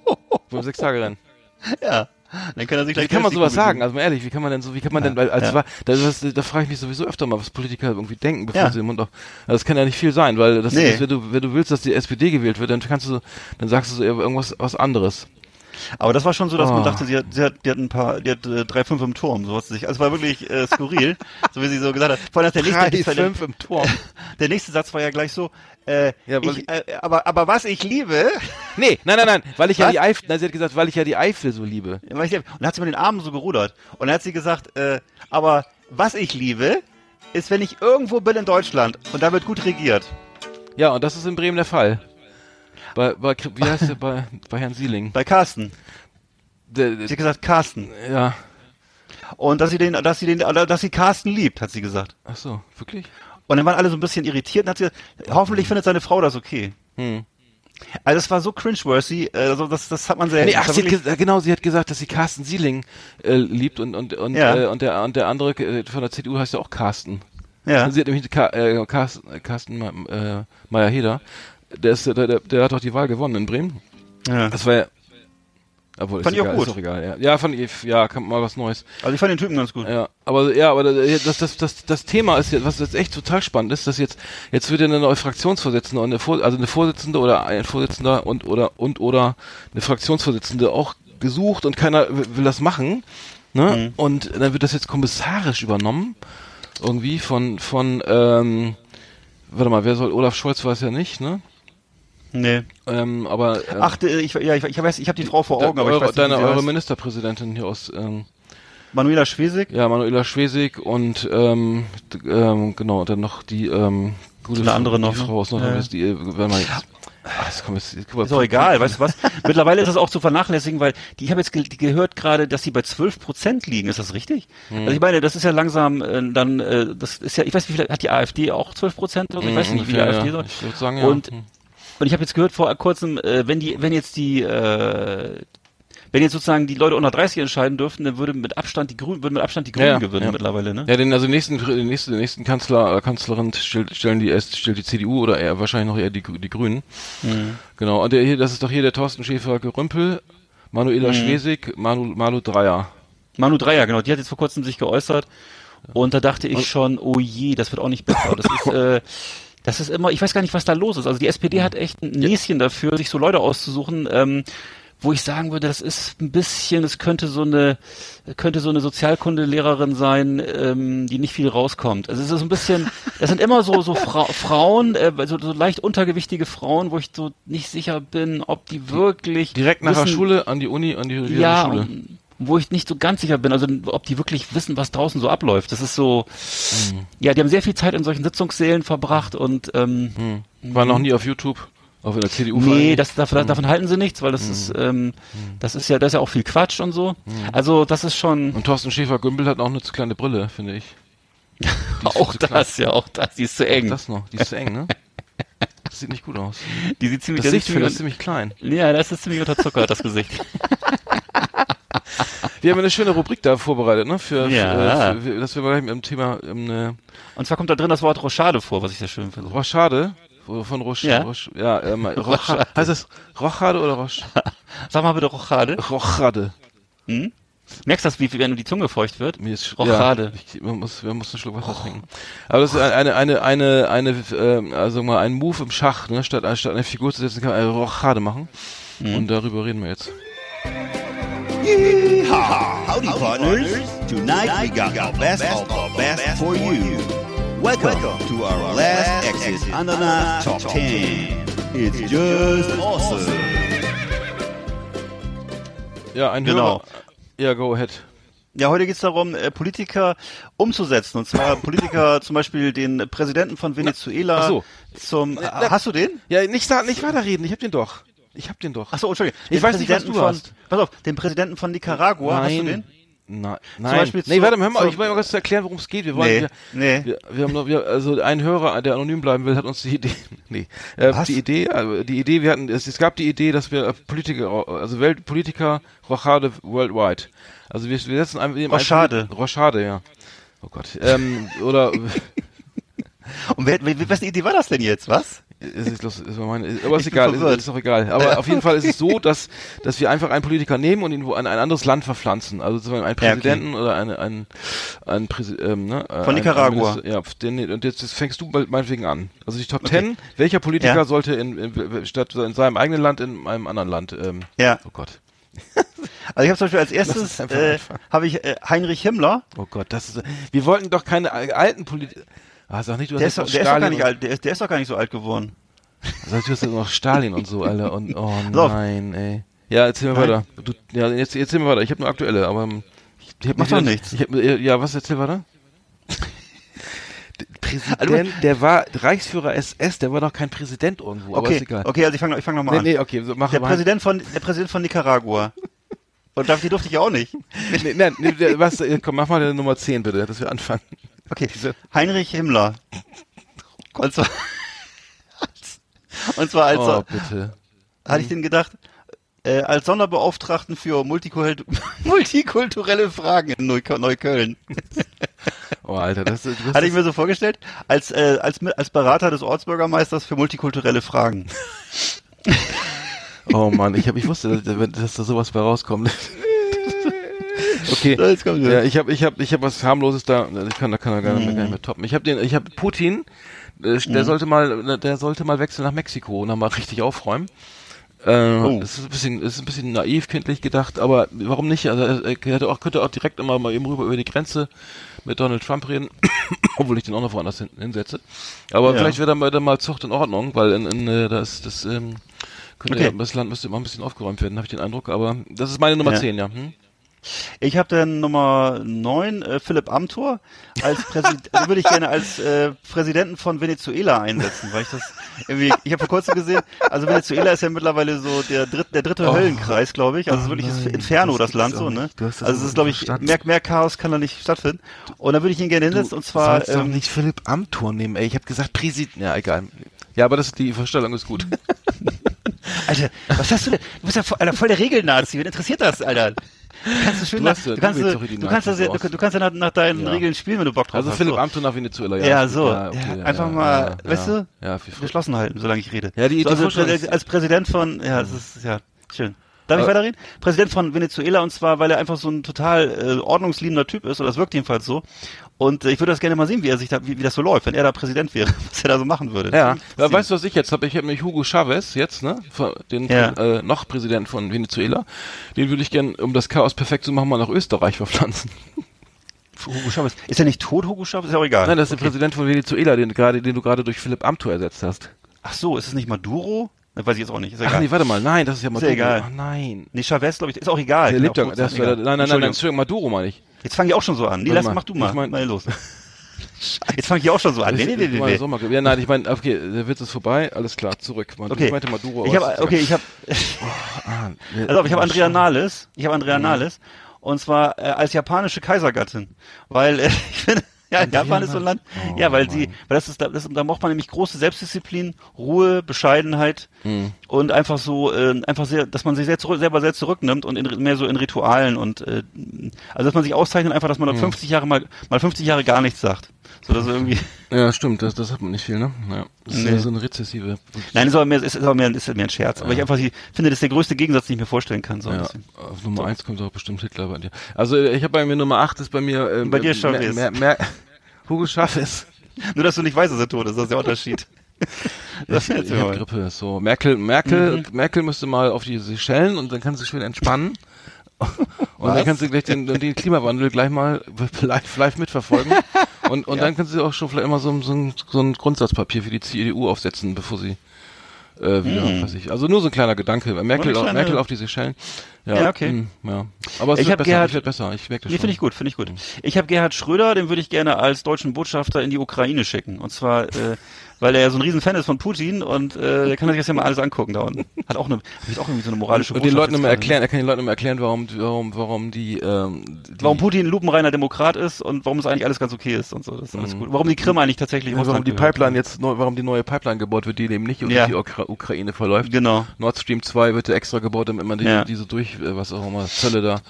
Beim Sechstagerennen. Ja. Dann kann er sich Wie gleich kann man sowas sagen? Also mal ehrlich, wie kann man denn so, wie kann man denn, weil, als ja. war, da, das, da frage ich mich sowieso öfter mal, was Politiker irgendwie denken, bevor Ja. sie den Mund auf, also das kann ja nicht viel sein, weil das, Nee. das, wenn du, wenn du willst, dass die SPD gewählt wird, dann kannst du, so- dann sagst du so irgendwas, was anderes. Aber das war schon so, dass man Oh. dachte, sie hat, sie hat, die hat ein paar, die hat äh, drei, fünf im Turm, so hat sie sich. Also es war wirklich äh, skurril, <laughs> so wie sie so gesagt hat. Vor allem dass der nächste, Drei, der, fünf im Turm. <laughs> der nächste Satz war ja gleich so, äh, Ja, ich, äh, aber, aber was ich liebe, <laughs> Nee, nein, nein, nein, weil ich ja Was? die Eifel, nein, sie hat gesagt, weil ich ja die Eifel so liebe. weil ich liebe- und dann hat sie mit den Armen so gerudert. Und dann hat sie gesagt, äh, aber was ich liebe, ist, wenn ich irgendwo bin in Deutschland und da wird gut regiert. Ja, und das ist in Bremen der Fall. Bei, bei wie heißt der, <laughs> bei, bei Herrn Sieling. Bei Carsten. Der, Sie der, hat gesagt, Carsten. ja, Und dass sie den, dass sie den, dass sie Carsten liebt, hat sie gesagt. ach so, wirklich? Und dann waren alle so ein bisschen irritiert und hat sie gesagt, hoffentlich findet seine Frau das okay. Hm. Also es war so cringeworthy, äh, also das, das hat man sehr Nee, ach, sie hat genau, sie hat gesagt, dass sie Carsten Sieling äh, liebt und und und, Ja. äh, und der und der andere äh, von der CDU heißt ja auch Carsten. ja. Und sie hat nämlich Ka äh, Carsten, äh, Carsten äh, Meyer-Heder. Der ist, der, der, der hat doch die Wahl gewonnen in Bremen. ja. Das war ja, obwohl, Fand ich auch egal, gut. Ist auch egal, ja. Ja, fand ich, ja, kam mal was Neues. Also ich fand den Typen ganz gut. Ja, aber ja, aber das das das das Thema ist jetzt, was jetzt echt total spannend ist, dass jetzt jetzt wird ja eine neue Fraktionsvorsitzende und eine Vor also eine Vorsitzende oder ein Vorsitzender und oder und oder eine Fraktionsvorsitzende auch gesucht und keiner will, das machen, ne? Und dann wird das jetzt kommissarisch übernommen irgendwie von von ähm, warte mal, wer soll Olaf Scholz weiß ja nicht, ne? Nee. Ähm, aber ähm, Ach, äh, ich, ja, ich, ich weiß, ich habe die Frau vor Augen, aber ich eure, weiß nicht, deine eure. Ministerpräsidentin hier aus ähm, Manuela Schwesig. Ja, Manuela Schwesig und ähm, ähm, genau, dann noch die ähm, gute Eine andere die noch, ne? Frau aus Ja. Nordrhein-Westfalen, die, äh, wenn man jetzt, ach, jetzt kommt jetzt, guck mal, Ist auch egal, weißt du was? <laughs> Mittlerweile ist das auch zu vernachlässigen, weil die, ich habe jetzt ge gehört gerade, dass sie bei 12 Prozent liegen. Ist das richtig? Hm. Also ich meine, das ist ja langsam äh, dann, äh, das ist ja, ich weiß wie viel, hat die AfD auch 12 Prozent oder so? Ich weiß nicht, wie die AfD ja. soll. Ich würde sagen, ja. Und, Hm. Und ich habe jetzt gehört vor kurzem, äh, wenn die, wenn jetzt die, äh, wenn jetzt sozusagen die Leute unter 30 entscheiden dürften, dann würde mit Abstand die Grünen, würden mit Abstand die Grünen Ja, gewinnen ja. mittlerweile, ne? Ja, den, also den nächsten, den nächsten, den nächsten Kanzler, äh, Kanzlerin stellt, stellen die erst, stellt die CDU oder eher wahrscheinlich noch eher die, die Grünen. Mhm. Genau. Und der hier, das ist doch hier der Thorsten Schäfer Gerümpel, Manuela Schwesig, Manu, Malu Dreier. Manu Dreier, genau, die hat jetzt vor kurzem sich geäußert und da dachte ich schon, oh je, das wird auch nicht besser. Das ist, <laughs> äh, das ist immer, ich weiß gar nicht, was da los ist. Also die SPD hat echt ein Näschen dafür, sich so Leute auszusuchen, ähm, wo ich sagen würde, das ist ein bisschen, es könnte so eine, könnte so eine Sozialkundelehrerin sein, ähm, die nicht viel rauskommt. Also es ist so ein bisschen, <laughs> das sind immer so so Fra Frauen, äh, so, so leicht untergewichtige Frauen, wo ich so nicht sicher bin, ob die wirklich Direkt nach der wissen- Schule an die Uni, an die, die ja, Schule. und wo ich nicht so ganz sicher bin, also ob die wirklich wissen, was draußen so abläuft. Das ist so, Mhm. ja, die haben sehr viel Zeit in solchen Sitzungssälen verbracht und ähm, War noch nie auf YouTube, auf der CDU. nee, das, davon, Mhm. davon halten sie nichts, weil das ist, ähm, das ist ja, das ist ja auch viel Quatsch und so. Also das ist schon Und Thorsten Schäfer-Gümbel hat auch eine zu kleine Brille, finde ich. <laughs> Auch zu klein. das, ja, auch das, die ist zu eng. Das noch, die ist zu eng, ne? <laughs> Das sieht nicht gut aus. die sieht ziemlich, Das sieht Sichtfeld ist ziemlich, ziemlich klein. ja, das ist ziemlich unterzuckert, das Gesicht. <laughs> <laughs> Wir haben eine schöne Rubrik da vorbereitet, ne? Für, Ja. für, für dass wir gleich mit dem Thema ähm, eine Und zwar kommt da drin das Wort Rochade vor, was ich sehr schön finde. Rochade von Roche, Ja. Roche ja, ähm, <laughs> Rochade. Rochade. Heißt das Rochade oder Roche? <laughs> Sag mal bitte Rochade. Rochade. Hm? Merkst du das, wie, wenn die Zunge feucht wird? Mir ist Rochade. Ja, ich, man muss, man muss einen Schluck Wasser trinken. Aber das ist eine, eine, eine, eine, ähm, also mal ein Move im Schach, ne? Statt, statt eine Figur zu setzen, kann man eine Rochade machen. Mhm. Und darüber reden wir jetzt. Yeehaw! Howdy, partners. Tonight we got our best of our best for you. Welcome to our last Exit Ananas Top 10. It's just awesome. Ja, ein Genau. Hörer. Ja, go ahead. Ja, heute geht es darum, äh, Politiker umzusetzen. Und zwar <laughs> Politiker, zum Beispiel den Präsidenten von Venezuela Ach so. zum. na- hast du den? Ja, nicht, nicht weiterreden, ich hab den doch. Ich hab den doch. Achso, Entschuldigung. Ich Den weiß nicht, was du von, hast. Pass auf, den Präsidenten von Nicaragua, hast du den? Nein, nein. Beispiel nee, warte mal, hör mal, ich will mal kurz erklären, worum es geht. Wir wollen, Nee, wir, nee. Wir, wir haben noch, wir, also ein Hörer, der anonym bleiben will, hat uns die Idee, <laughs> nee, äh, Was? die Idee, äh, die Idee, wir hatten, es, es gab die Idee, dass wir Politiker, also Weltpolitiker, Rochade worldwide. Also wir, wir setzen einem, Rochade. Rochade, ja. Oh Gott, ähm, oder, <laughs> Und wer, wer, wessen Idee war das denn jetzt? Was? Es ist, los, ist meine, aber ist Ich egal, ist, ist doch egal. Aber <laughs> auf jeden Fall ist es so, dass, dass wir einfach einen Politiker nehmen und ihn wo an ein anderes Land verpflanzen. Also zum Beispiel einen Ja, okay. Präsidenten oder einen, einen, einen Präsi ähm, ne, äh, Von Nicaragua. Minister- ja, den, und jetzt, jetzt fängst du meinetwegen an. Also die Top Ten, welcher Politiker Ja. sollte in, in, statt in seinem eigenen Land in einem anderen Land, ähm, Ja. oh Gott. <laughs> Also ich habe zum Beispiel als erstes äh, habe ich äh, Heinrich Himmler. Oh Gott, das ist, wir wollten doch keine al- alten Politiker, ah, sag nicht, du hast Der ist, doch, der ist doch gar nicht alt. Der ist, der ist doch gar nicht so alt geworden. Sag, du hast jetzt noch Stalin und so, Alter. Und oh <laughs> nein, ey. Ja, erzähl mir weiter. Du, ja, jetzt erzähl mir weiter. Ich habe nur aktuelle, aber ich, ich hab Mach doch nichts. Ich hab, äh, ja, was erzähl weiter? <laughs> Präsident, der war Reichsführer SS, der war doch kein Präsident irgendwo, aber Okay, ist egal. okay, also ich fange ich fang nochmal Nee, an. nee, okay, so, mach Der mal. Präsident von der Präsident von Nicaragua. <laughs> Und darf die durfte ich auch nicht. Nee, nein, nee, was, äh, komm, mach mal Nummer 10 bitte, dass wir anfangen. Okay, Heinrich Himmler. Und zwar, und zwar als, oh, bitte. hatte ich den gedacht, äh, als Sonderbeauftragten für multikult <laughs> multikulturelle Fragen in Neu Neukölln. Oh, Alter, das, das Hatte ich mir so vorgestellt, als, äh, als, als Berater des Ortsbürgermeisters für multikulturelle Fragen. oh Mann, ich hab, ich wusste, dass, dass da sowas bei rauskommt. <laughs> Okay. Ja, ich habe ich hab, ich hab was harmloses da. Ich kann da kann er gar, nicht mehr- gar nicht mehr toppen. Ich habe den ich habe Putin äh, der sollte mal der sollte mal wechseln nach Mexiko und dann mal richtig aufräumen. Äh, Oh. Das ist ein bisschen ist ein bisschen naiv kindlich gedacht, aber warum nicht? Also er, hätte auch könnte auch direkt immer mal eben rüber über die Grenze mit Donald Trump reden, <coughs> obwohl ich den auch noch woanders hin, hinsetze. Aber Ja. vielleicht wäre dann mal, dann mal Zucht in Ordnung, weil in, in äh, das das ähm, könnte Okay. ja, das Land müsste immer ein bisschen aufgeräumt werden, habe ich den Eindruck, aber das ist meine Nummer Ja. 10, ja. Hm? Ich habe dann Nummer 9, äh, Philipp Amthor, als Präsident, also würde ich gerne als äh, Präsidenten von Venezuela einsetzen, weil ich das irgendwie, ich habe vor kurzem gesehen, also Venezuela ist ja mittlerweile so der dritte, der dritte Oh. Höllenkreis, glaube ich, also Oh wirklich das nein, Inferno, das das, Land so, ne? Du Also es ist, glaube ich, mehr, mehr Chaos kann da nicht stattfinden. Und da würde ich ihn gerne hinsetzen, und zwar, doch ähm, nicht Philipp Amthor nehmen, ey. Ich habe gesagt Präsident. Ja, egal. Ja, aber das die Vorstellung ist gut. <laughs> Alter, was hast du denn? Du bist ja voll, Alter, voll der Regelnazi. Wen interessiert das, Alter? Kannst du <laughs> schön Du nach, hast du kannst, du, du kannst, das, ja- du, kannst ja nach, nach deinen Ja. Regeln spielen, wenn du Bock drauf Also hast. Philipp so. Amthor nach Venezuela, ja. Ja, so. Ja, okay, einfach mal, weißt du, Geschlossen halten, solange ich rede. Ja, die- so, also ist- als Präsident von, ja, das ist, ja, schön. Darf ich weiterreden? Präsident von Venezuela und zwar, weil er einfach so ein total äh, ordnungsliebender Typ ist, oder das wirkt jedenfalls so. Und äh, ich würde das gerne mal sehen, wie er sich da, wie, wie das so läuft, wenn er da Präsident wäre, <laughs> was er da so machen würde. Ja, Das ja weißt du, was ich jetzt habe? Ich habe mich Hugo Chavez jetzt, ne, den Ja. äh, noch Präsident von Venezuela. Den würde ich gern, um das Chaos perfekt zu machen, mal nach Österreich verpflanzen. Hugo Chavez. Ist er nicht tot, Hugo Chavez? Ist ja auch egal. Nein, das ist der Präsident von Venezuela, den, gerade, den du gerade durch Philipp Amthor ersetzt hast. Ach so, ist es nicht Maduro? Das weiß ich jetzt auch nicht. Ist ja Ach egal. nee, warte mal, nein, das ist ja Ist Maduro. ja egal. Ach nein. Nee, Chavez, glaube ich, ist auch egal. Der lebt doch, das egal. nein, nein, nein, nein, Entschuldigung. Maduro meine ich. Jetzt fange ich auch schon so an. Nee, lass, mach du mal. Ich mein- mal los. <laughs> Jetzt fange ich auch schon so an. Nee, nee, nee, nee. Sommer- Ja, nein, ich meine, okay, der Witz ist vorbei, alles klar, zurück. Man, Okay. Ich meinte Maduro. Ich ist okay, ich habe, Ah, nee, also ich habe Andrea. Nahles. Ich habe Andrea Nahles. Und zwar äh, als japanische Kaisergattin. Weil, äh, <laughs> ich finde, ja, Andrea Japan ist so ein Land. Oh, ja, weil sie, Mann. weil das ist, da- das, da braucht man nämlich große Selbstdisziplin, Ruhe, Bescheidenheit Hm. und einfach so, äh, einfach sehr, dass man sich sehr zurück, selber sehr zurücknimmt und in, mehr so in Ritualen und, äh, also dass man sich auszeichnet einfach, dass man dann Hm. 50 Jahre mal, mal 50 Jahre gar nichts sagt. So dass irgendwie. <laughs> Ja, stimmt, das, das hat man nicht viel, ne? Ja. Das ist Nee. ja so eine rezessive. Nein, ist aber mehr, ist, ist aber mehr, ist mehr ein Scherz. Aber ich einfach die, finde, das ist der größte Gegensatz, den ich mir vorstellen kann. So Ja, auf Nummer eins kommt auch bestimmt Hitler bei dir. Also ich habe bei mir Nummer acht ist bei mir ähm, Bei dir Chavez. Mer, Mer, Mer, Hugo Chavez. <laughs> Nur, dass du nicht weißt, dass er tot ist, das ist der Unterschied. <laughs> das Ich, ich hab. Grippe. So Merkel, Merkel, Mhm. Merkel müsste mal auf die Seychellen und dann kann sie schön entspannen. <laughs> Und dann kannst du gleich den, den Klimawandel gleich mal live, live mitverfolgen. Und, und dann kannst du auch schon vielleicht immer so, so, ein, so ein Grundsatzpapier für die CDU aufsetzen, bevor sie äh, wieder, weiß ich. Also nur so ein kleiner Gedanke. Merkel, kleine- Merkel auf die Seychellen. Ja, Ja, okay. mh, ja. Aber es Ich wird besser. Gerhard- ich werd besser. Ich merke das Nee, finde ich gut, finde ich gut. Ich habe Gerhard Schröder, den würde ich gerne als deutschen Botschafter in die Ukraine schicken. Und zwar, äh, weil er ja so ein riesen Fan ist von Putin und äh, der kann sich das ja mal alles angucken da unten. Hat auch eine, hat auch irgendwie so eine moralische Und den Leuten immer ne? erklären, er kann den Leuten immer erklären, warum, warum, warum die, ähm, die Warum Putin ein lupenreiner Demokrat ist und warum es eigentlich alles ganz okay ist und so. Das ist alles gut. Warum die Krim eigentlich tatsächlich Ja, warum Russland die. Pipeline jetzt neu, warum die neue Pipeline gebaut wird, die eben nicht durch Ja. die Ukra Ukraine verläuft. Genau. Nord Stream 2 wird ja extra gebaut, damit man die, Ja. diese durch, äh, was auch immer, Zölle da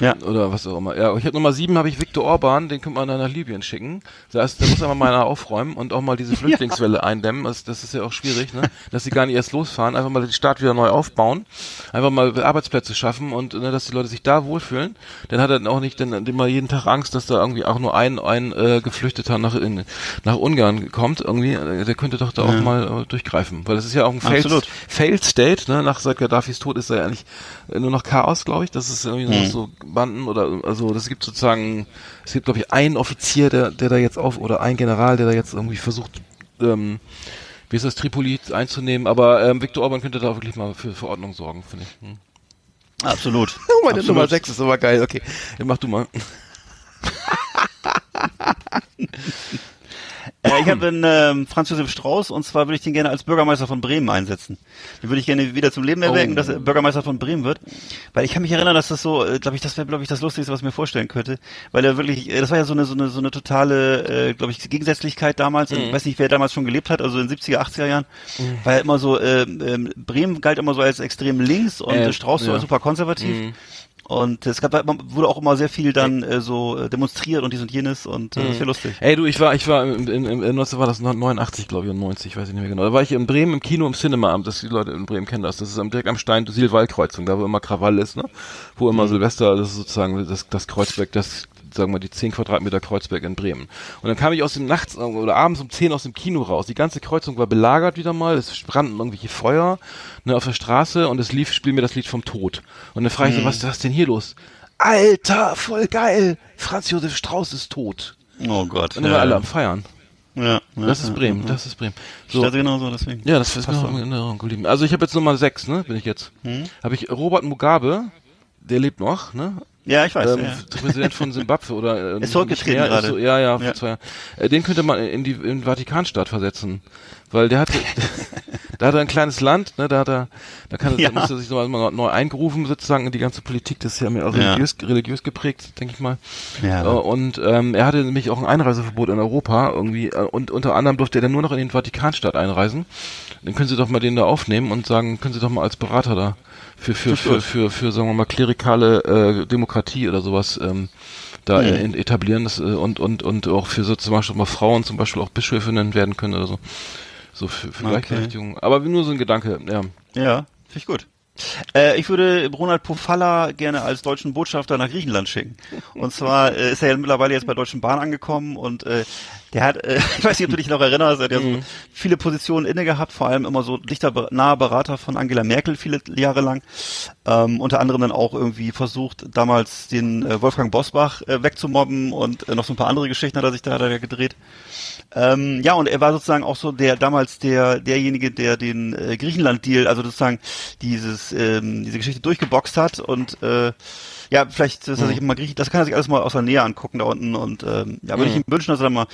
Ja. oder was auch immer. Ja, ich habe Nummer sieben habe ich Viktor Orban, den könnte man dann nach Libyen schicken. Das heißt, der muss aber mal aufräumen und auch mal diese <laughs> Flüchtlingswelle eindämmen. Das, das ist ja auch schwierig, ne? <laughs> Dass sie gar nicht erst losfahren, einfach mal den Staat wieder neu aufbauen, einfach mal Arbeitsplätze schaffen und ne, dass die Leute sich da wohlfühlen. Dann hat er dann auch nicht dann immer jeden Tag Angst, dass da irgendwie auch nur ein ein äh, Geflüchteter nach in, nach Ungarn kommt. Irgendwie, der könnte doch da auch mal äh, durchgreifen, weil das ist ja auch ein Failed. Failed State. Ne? Nach seit Gaddafis Tod ist da ja eigentlich äh, nur noch Chaos, glaube ich. Das ist irgendwie noch so Banden oder also das gibt sozusagen, es gibt glaube ich einen Offizier, der der da jetzt auf oder ein General, der da jetzt irgendwie versucht ähm, wie ist das, Tripoli einzunehmen, aber ähm, Viktor Orban könnte da wirklich mal für, für Ordnung sorgen, finde ich. Hm. Absolut. <laughs> Oh, meine Absolut. Nummer 6 ist aber geil, okay. <laughs> Dann mach du mal. <laughs> Äh, ich habe einen ähm, Franz Josef Strauß und zwar würde ich den gerne als Bürgermeister von Bremen einsetzen. Den würde ich gerne wieder zum Leben erwecken, Oh. dass er Bürgermeister von Bremen wird. Weil ich kann mich erinnern, dass das so, äh, glaube ich, das wäre, glaube ich, das Lustigste, was ich mir vorstellen könnte. Weil er wirklich, äh, das war ja so eine, so eine, so eine totale, äh, glaube ich, Gegensätzlichkeit damals. Mhm. Ich weiß nicht, wer damals schon gelebt hat, also in den 70er, 80er Jahren. War ja immer so, äh, ähm, Bremen galt immer so als extrem links und Äh, äh, Strauß so ja. als super konservativ. Und es gab halt, wurde auch immer sehr viel dann äh, so äh, demonstriert und dies und jenes und äh, das wäre lustig. Ey, du, ich war, ich war im, im was war das 89, glaube ich, und 90, weiß ich nicht mehr genau. Da war ich in Bremen im Kino im Cinemaamt, das die Leute in Bremen kennen das. Das ist am, direkt am Stein Silwaldkreuzung, da wo immer Krawall ist, ne? Wo immer Silvester, das ist sozusagen das, das Kreuzberg, das sagen wir die 10 Quadratmeter Kreuzberg in Bremen. Und dann kam ich aus dem Nachts oder abends um 10 aus dem Kino raus. Die ganze Kreuzung war belagert wieder mal, es brannten irgendwelche Feuer ne, auf der Straße und es lief, spiel mir das Lied vom Tod. Und dann frage ich so, was, was ist denn hier los? Alter, voll geil! Franz Josef Strauß ist tot. Oh Gott. Und dann waren alle am Feiern. ja, ja, Das ist ja, Bremen, ja. das ist Bremen. So. Das genau so, deswegen. Ja, das ist mir noch in Erinnerung geblieben. Also ich habe jetzt Nummer 6, ne, bin ich jetzt. Hm? Habe ich Robert Mugabe, der lebt noch, ne? Ja, ich weiß. Ähm, ja. Präsident von Zimbabwe oder äh, <laughs> Ist zurückgetreten gerade. So, ja, ja, vor Ja. zwei Jahren. Äh, den könnte man in die in den Vatikanstaat versetzen, weil der hatte <laughs> da hat er ein kleines Land, ne, da hat er da kann Ja. da muss er sich noch mal neu eingerufen sozusagen in die ganze Politik, das ist ja mehr auch Ja. religiös religiös geprägt, denke ich mal. Ja. Äh, und ähm, er hatte nämlich auch ein Einreiseverbot in Europa irgendwie äh, und unter anderem durfte er dann nur noch in den Vatikanstaat einreisen. Dann können Sie doch mal den da aufnehmen und sagen, können Sie doch mal als Berater da für für für für, für sagen wir mal klerikale äh, Demokratie oder sowas ähm, da Mhm. in- etablieren das, äh, und und und auch für so zum Beispiel mal Frauen zum Beispiel auch Bischöfinnen werden können oder so so für, für Okay. Gleichberechtigung. Aber nur so ein Gedanke, ja. Ja, finde ich gut. Äh, ich würde Ronald Pofalla gerne als deutschen Botschafter nach Griechenland schicken. Und zwar äh, ist er ja mittlerweile jetzt bei Deutschen Bahn angekommen und äh, der hat, äh, <laughs> ich weiß nicht, ob du dich noch erinnerst, er hat ja so viele Positionen inne gehabt, vor allem immer so dichter naher Berater von Angela Merkel viele Jahre lang. Ähm, unter anderem dann auch irgendwie versucht, damals den äh, Wolfgang Bosbach äh, wegzumobben und äh, noch so ein paar andere Geschichten hat er sich da, hat er gedreht. Ähm, ja, und er war sozusagen auch so der damals der derjenige, der den äh, Griechenland-Deal, also sozusagen dieses ähm, diese Geschichte durchgeboxt hat und äh, ja, vielleicht, dass er sich mal Griech, das kann er sich alles mal aus der Nähe angucken da unten und ähm, ja, würde ich ihm wünschen, dass er da mal,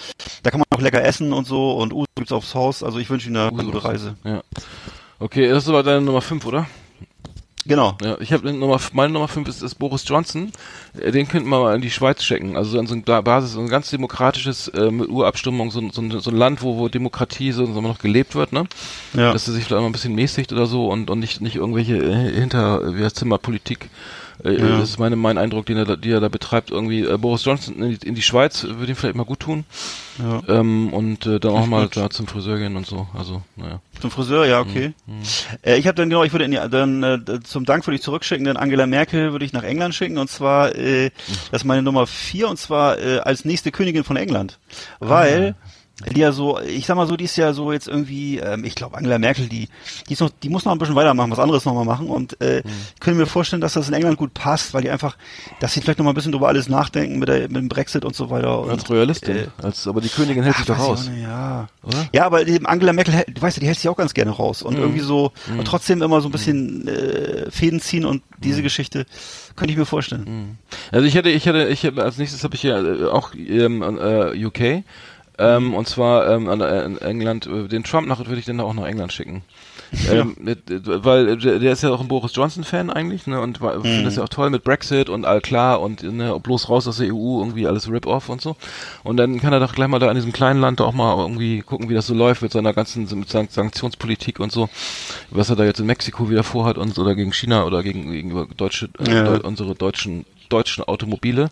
da kann man auch lecker essen und so und Uso gibt's aufs Haus, also ich wünsche ihm eine, eine gute Reise. Ja. Okay, das ist aber deine Nummer 5, oder? Genau. Ja, ich habe Nummer, meine Nummer 5 ist, ist Boris Johnson. Äh, Den könnten wir mal in die Schweiz checken. Also an so einer Basis, so ein ganz demokratisches äh, mit Urabstimmung, so, ein- so, so ein Land, wo, wo Demokratie so, so noch gelebt wird, ne? Ja. Dass sie sich vielleicht mal ein bisschen mäßigt oder so und, und nicht, nicht irgendwelche äh, hinter wie heißt Zimmerpolitik. Äh, Ja. Das ist meine, mein Eindruck, den er, da, die er da betreibt. Irgendwie äh, Boris Johnson in die, in die Schweiz würde ihm vielleicht mal gut tun. Ja. Ähm, und äh, dann auch mal da zum Friseur gehen und so. Also, naja. Zum Friseur, ja, okay. Äh, ich habe dann genau, ich würde in die, dann äh, zum Dank würde ich zurückschicken, dann Angela Merkel würde ich nach England schicken und zwar äh, das ist meine Nummer vier und zwar äh, als nächste Königin von England, weil die ja so, ich sag mal so, die ist ja so jetzt irgendwie, ähm, ich glaube Angela Merkel, die, die ist noch, die muss noch ein bisschen weitermachen, was anderes noch mal machen und äh, ich könnte mir vorstellen, dass das in England gut passt, weil die einfach, dass sie vielleicht noch mal ein bisschen drüber alles nachdenken mit, der, mit dem Brexit und so weiter. Und, Als Royalistin. äh, als, aber die Königin hält sich doch raus. nicht, ja. Oder? Ja, aber die Angela Merkel, du weißt ja, die hält sich auch ganz gerne raus Mhm. und irgendwie so und trotzdem immer so ein bisschen äh, Fäden ziehen und diese Mhm. Geschichte könnte ich mir vorstellen. Also ich hätte, ich hätte, ich hätte als nächstes habe ich ja äh, auch ähm, äh, UK. Ähm, und zwar ähm, an- in England, äh, den Trump nach würde ich dann auch nach England schicken. Ähm, mit, äh, weil äh, der ist ja auch ein Boris Johnson Fan eigentlich, ne? Und war- findet das ja auch toll mit Brexit und all klar und ne, bloß raus aus der EU, irgendwie alles Rip-Off und so. Und dann kann er doch gleich mal da in diesem kleinen Land auch mal irgendwie gucken, wie das so läuft mit seiner ganzen mit Sank Sanktionspolitik und so, was er da jetzt in Mexiko wieder vorhat und oder gegen China oder gegen gegenüber deutsche äh, Ja. Deu unsere deutschen deutschen Automobile.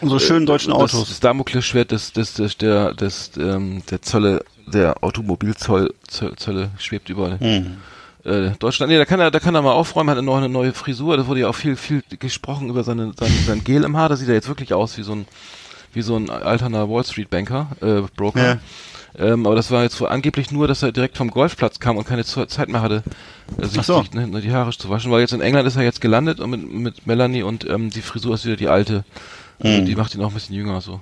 Unsere schönen deutschen Äh, Das, Autos. das Damoklesschwert des, des, des, der, des, ähm, der Zölle, der Automobilzoll, Zölle, Zölle schwebt über Hm. äh, Deutschland. Nee, da kann er, da kann er mal aufräumen, hat noch eine neue Frisur. Da wurde ja auch viel, viel gesprochen über seine, sein, sein Gel im Haar. Da sieht er jetzt wirklich aus wie so ein, wie so ein alterner Wall Street Banker, äh, Broker. Ja. Ähm, aber das war jetzt wohl angeblich nur, dass er direkt vom Golfplatz kam und keine Zeit mehr hatte, äh, sich, so. sich ne, die Haare zu waschen. Weil jetzt in England ist er jetzt gelandet und mit, mit Melanie und ähm, die Frisur ist wieder die alte. Also die macht ihn auch ein bisschen jünger so.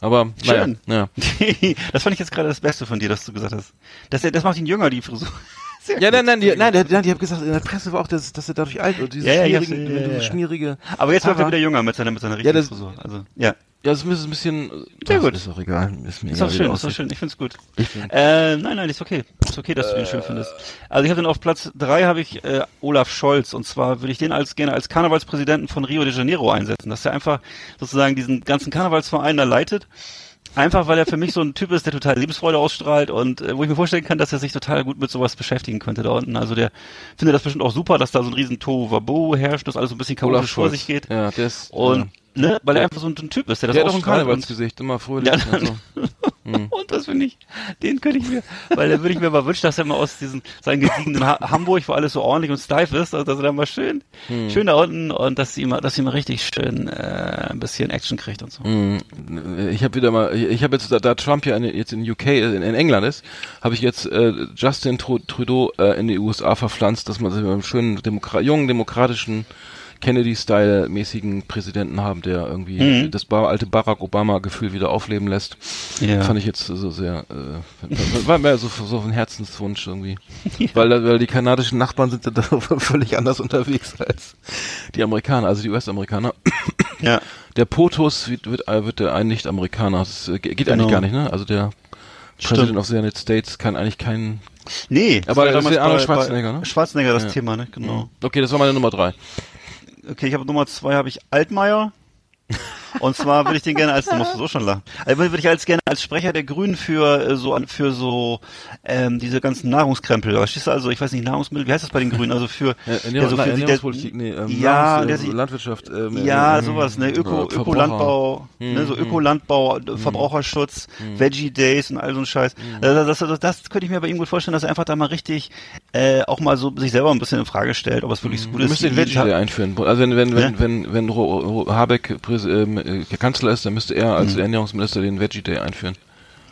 Aber Schön. naja. <laughs> das fand ich jetzt gerade das Beste von dir, dass du gesagt hast. Das, das macht ihn jünger, die Frisur. <laughs> Sehr Ja, nein, nein, die, nein, nein, die haben gesagt, in der Presse war auch, dass, dass er dadurch alt wird. Diese Ja, ja, schmierigen, ja, ja, ja. schmierige. Aber jetzt wird er wieder jünger mit seiner, mit seiner richtigen das- Frisur. Also, ja. Ja, das ist ein bisschen. Sehr Ach, gut. Ist auch egal. Ist mir Ist egal, wie schön, ist aussieht. schön. Ich find's gut. Ich find- Äh, nein, nein, ist okay. Ist okay, dass du den schön findest. Also ich habe dann auf Platz drei habe ich äh, Olaf Scholz und zwar würde ich den als gerne als Karnevalspräsidenten von Rio de Janeiro einsetzen, dass er einfach sozusagen diesen ganzen Karnevalsverein da leitet. Einfach weil er für mich so ein Typ ist, der total Lebensfreude ausstrahlt und äh, wo ich mir vorstellen kann, dass er sich total gut mit sowas beschäftigen könnte da unten. Also der findet das bestimmt auch super, dass da so ein riesen Tohuwabohu herrscht, dass alles so ein bisschen chaotisch vor sich geht. Ja, ist. Und ja. Ne, weil er einfach so ein, Typ ist, der das der hat auch ein Karnevalsgesicht, immer fröhlich. Ja, und so. <laughs> und das finde ich, den könnte ich mir, weil da würde ich mir mal wünschen, dass er mal aus diesem, seinem gediegenen ha Hamburg, wo alles so ordentlich und steif ist, also dass er da mal schön, Hm. schön da unten und dass sie mal, dass sie mal richtig schön äh, ein bisschen Action kriegt und so. Mm, Ich habe wieder mal, ich habe jetzt, da, da Trump ja in, jetzt in UK, in, in England ist, habe ich jetzt äh, Justin Tru- Trudeau äh, in die USA verpflanzt, dass man so einen schönen Demokra jungen demokratischen Kennedy-Style-mäßigen Präsidenten haben, der irgendwie Mhm. das alte Barack Obama-Gefühl wieder aufleben lässt. Ja. Fand ich jetzt so sehr, äh, war mehr so, so ein Herzenswunsch irgendwie. <laughs> Weil, da- weil die kanadischen Nachbarn sind da <laughs> völlig anders unterwegs als die Amerikaner, also die US-Amerikaner. Ja. Der POTUS wird, wird, wird der ein Nicht-Amerikaner. Das äh, geht Genau. eigentlich gar nicht, ne? Also der Stimmt. President of the United States kann eigentlich keinen. Nee, das Aber das ist der Arnold Schwarzenegger, ne? Schwarzenegger das Ja. Thema, ne? Genau. Okay, das war meine Nummer drei. Okay, ich habe Nummer zwei habe ich Altmaier. <laughs> Und zwar würde ich den gerne als, du musst so schon lachen, also würde ich als gerne als Sprecher der Grünen für äh, so für so ähm, diese ganzen Nahrungskrempel, verstehst du also, ich weiß nicht, Nahrungsmittel, wie heißt das bei den Grünen? Also für Ja, Ernährung, so für- Ernährungspolitik, nee, ähm, ja, Nahrungs- äh, Landwirtschaft, ähm, ja, ähm, sowas, ne, Öko, Verbraucher. Ökolandbau, Hm, ne, so hm. Ökolandbau, äh, Verbraucherschutz, Veggie Days und all so ein Scheiß. Also Das, das, das könnte ich mir bei ihm gut vorstellen, dass er einfach da mal richtig äh, auch mal so sich selber ein bisschen in Frage stellt, ob es wirklich so gut ist. müsstest den Veggie Day einführen. Also wenn wenn wenn Ja? wenn wenn Ro Habeck ähm, äh, Kanzler ist, dann müsste er Mhm. als Ernährungsminister den Veggie Day einführen.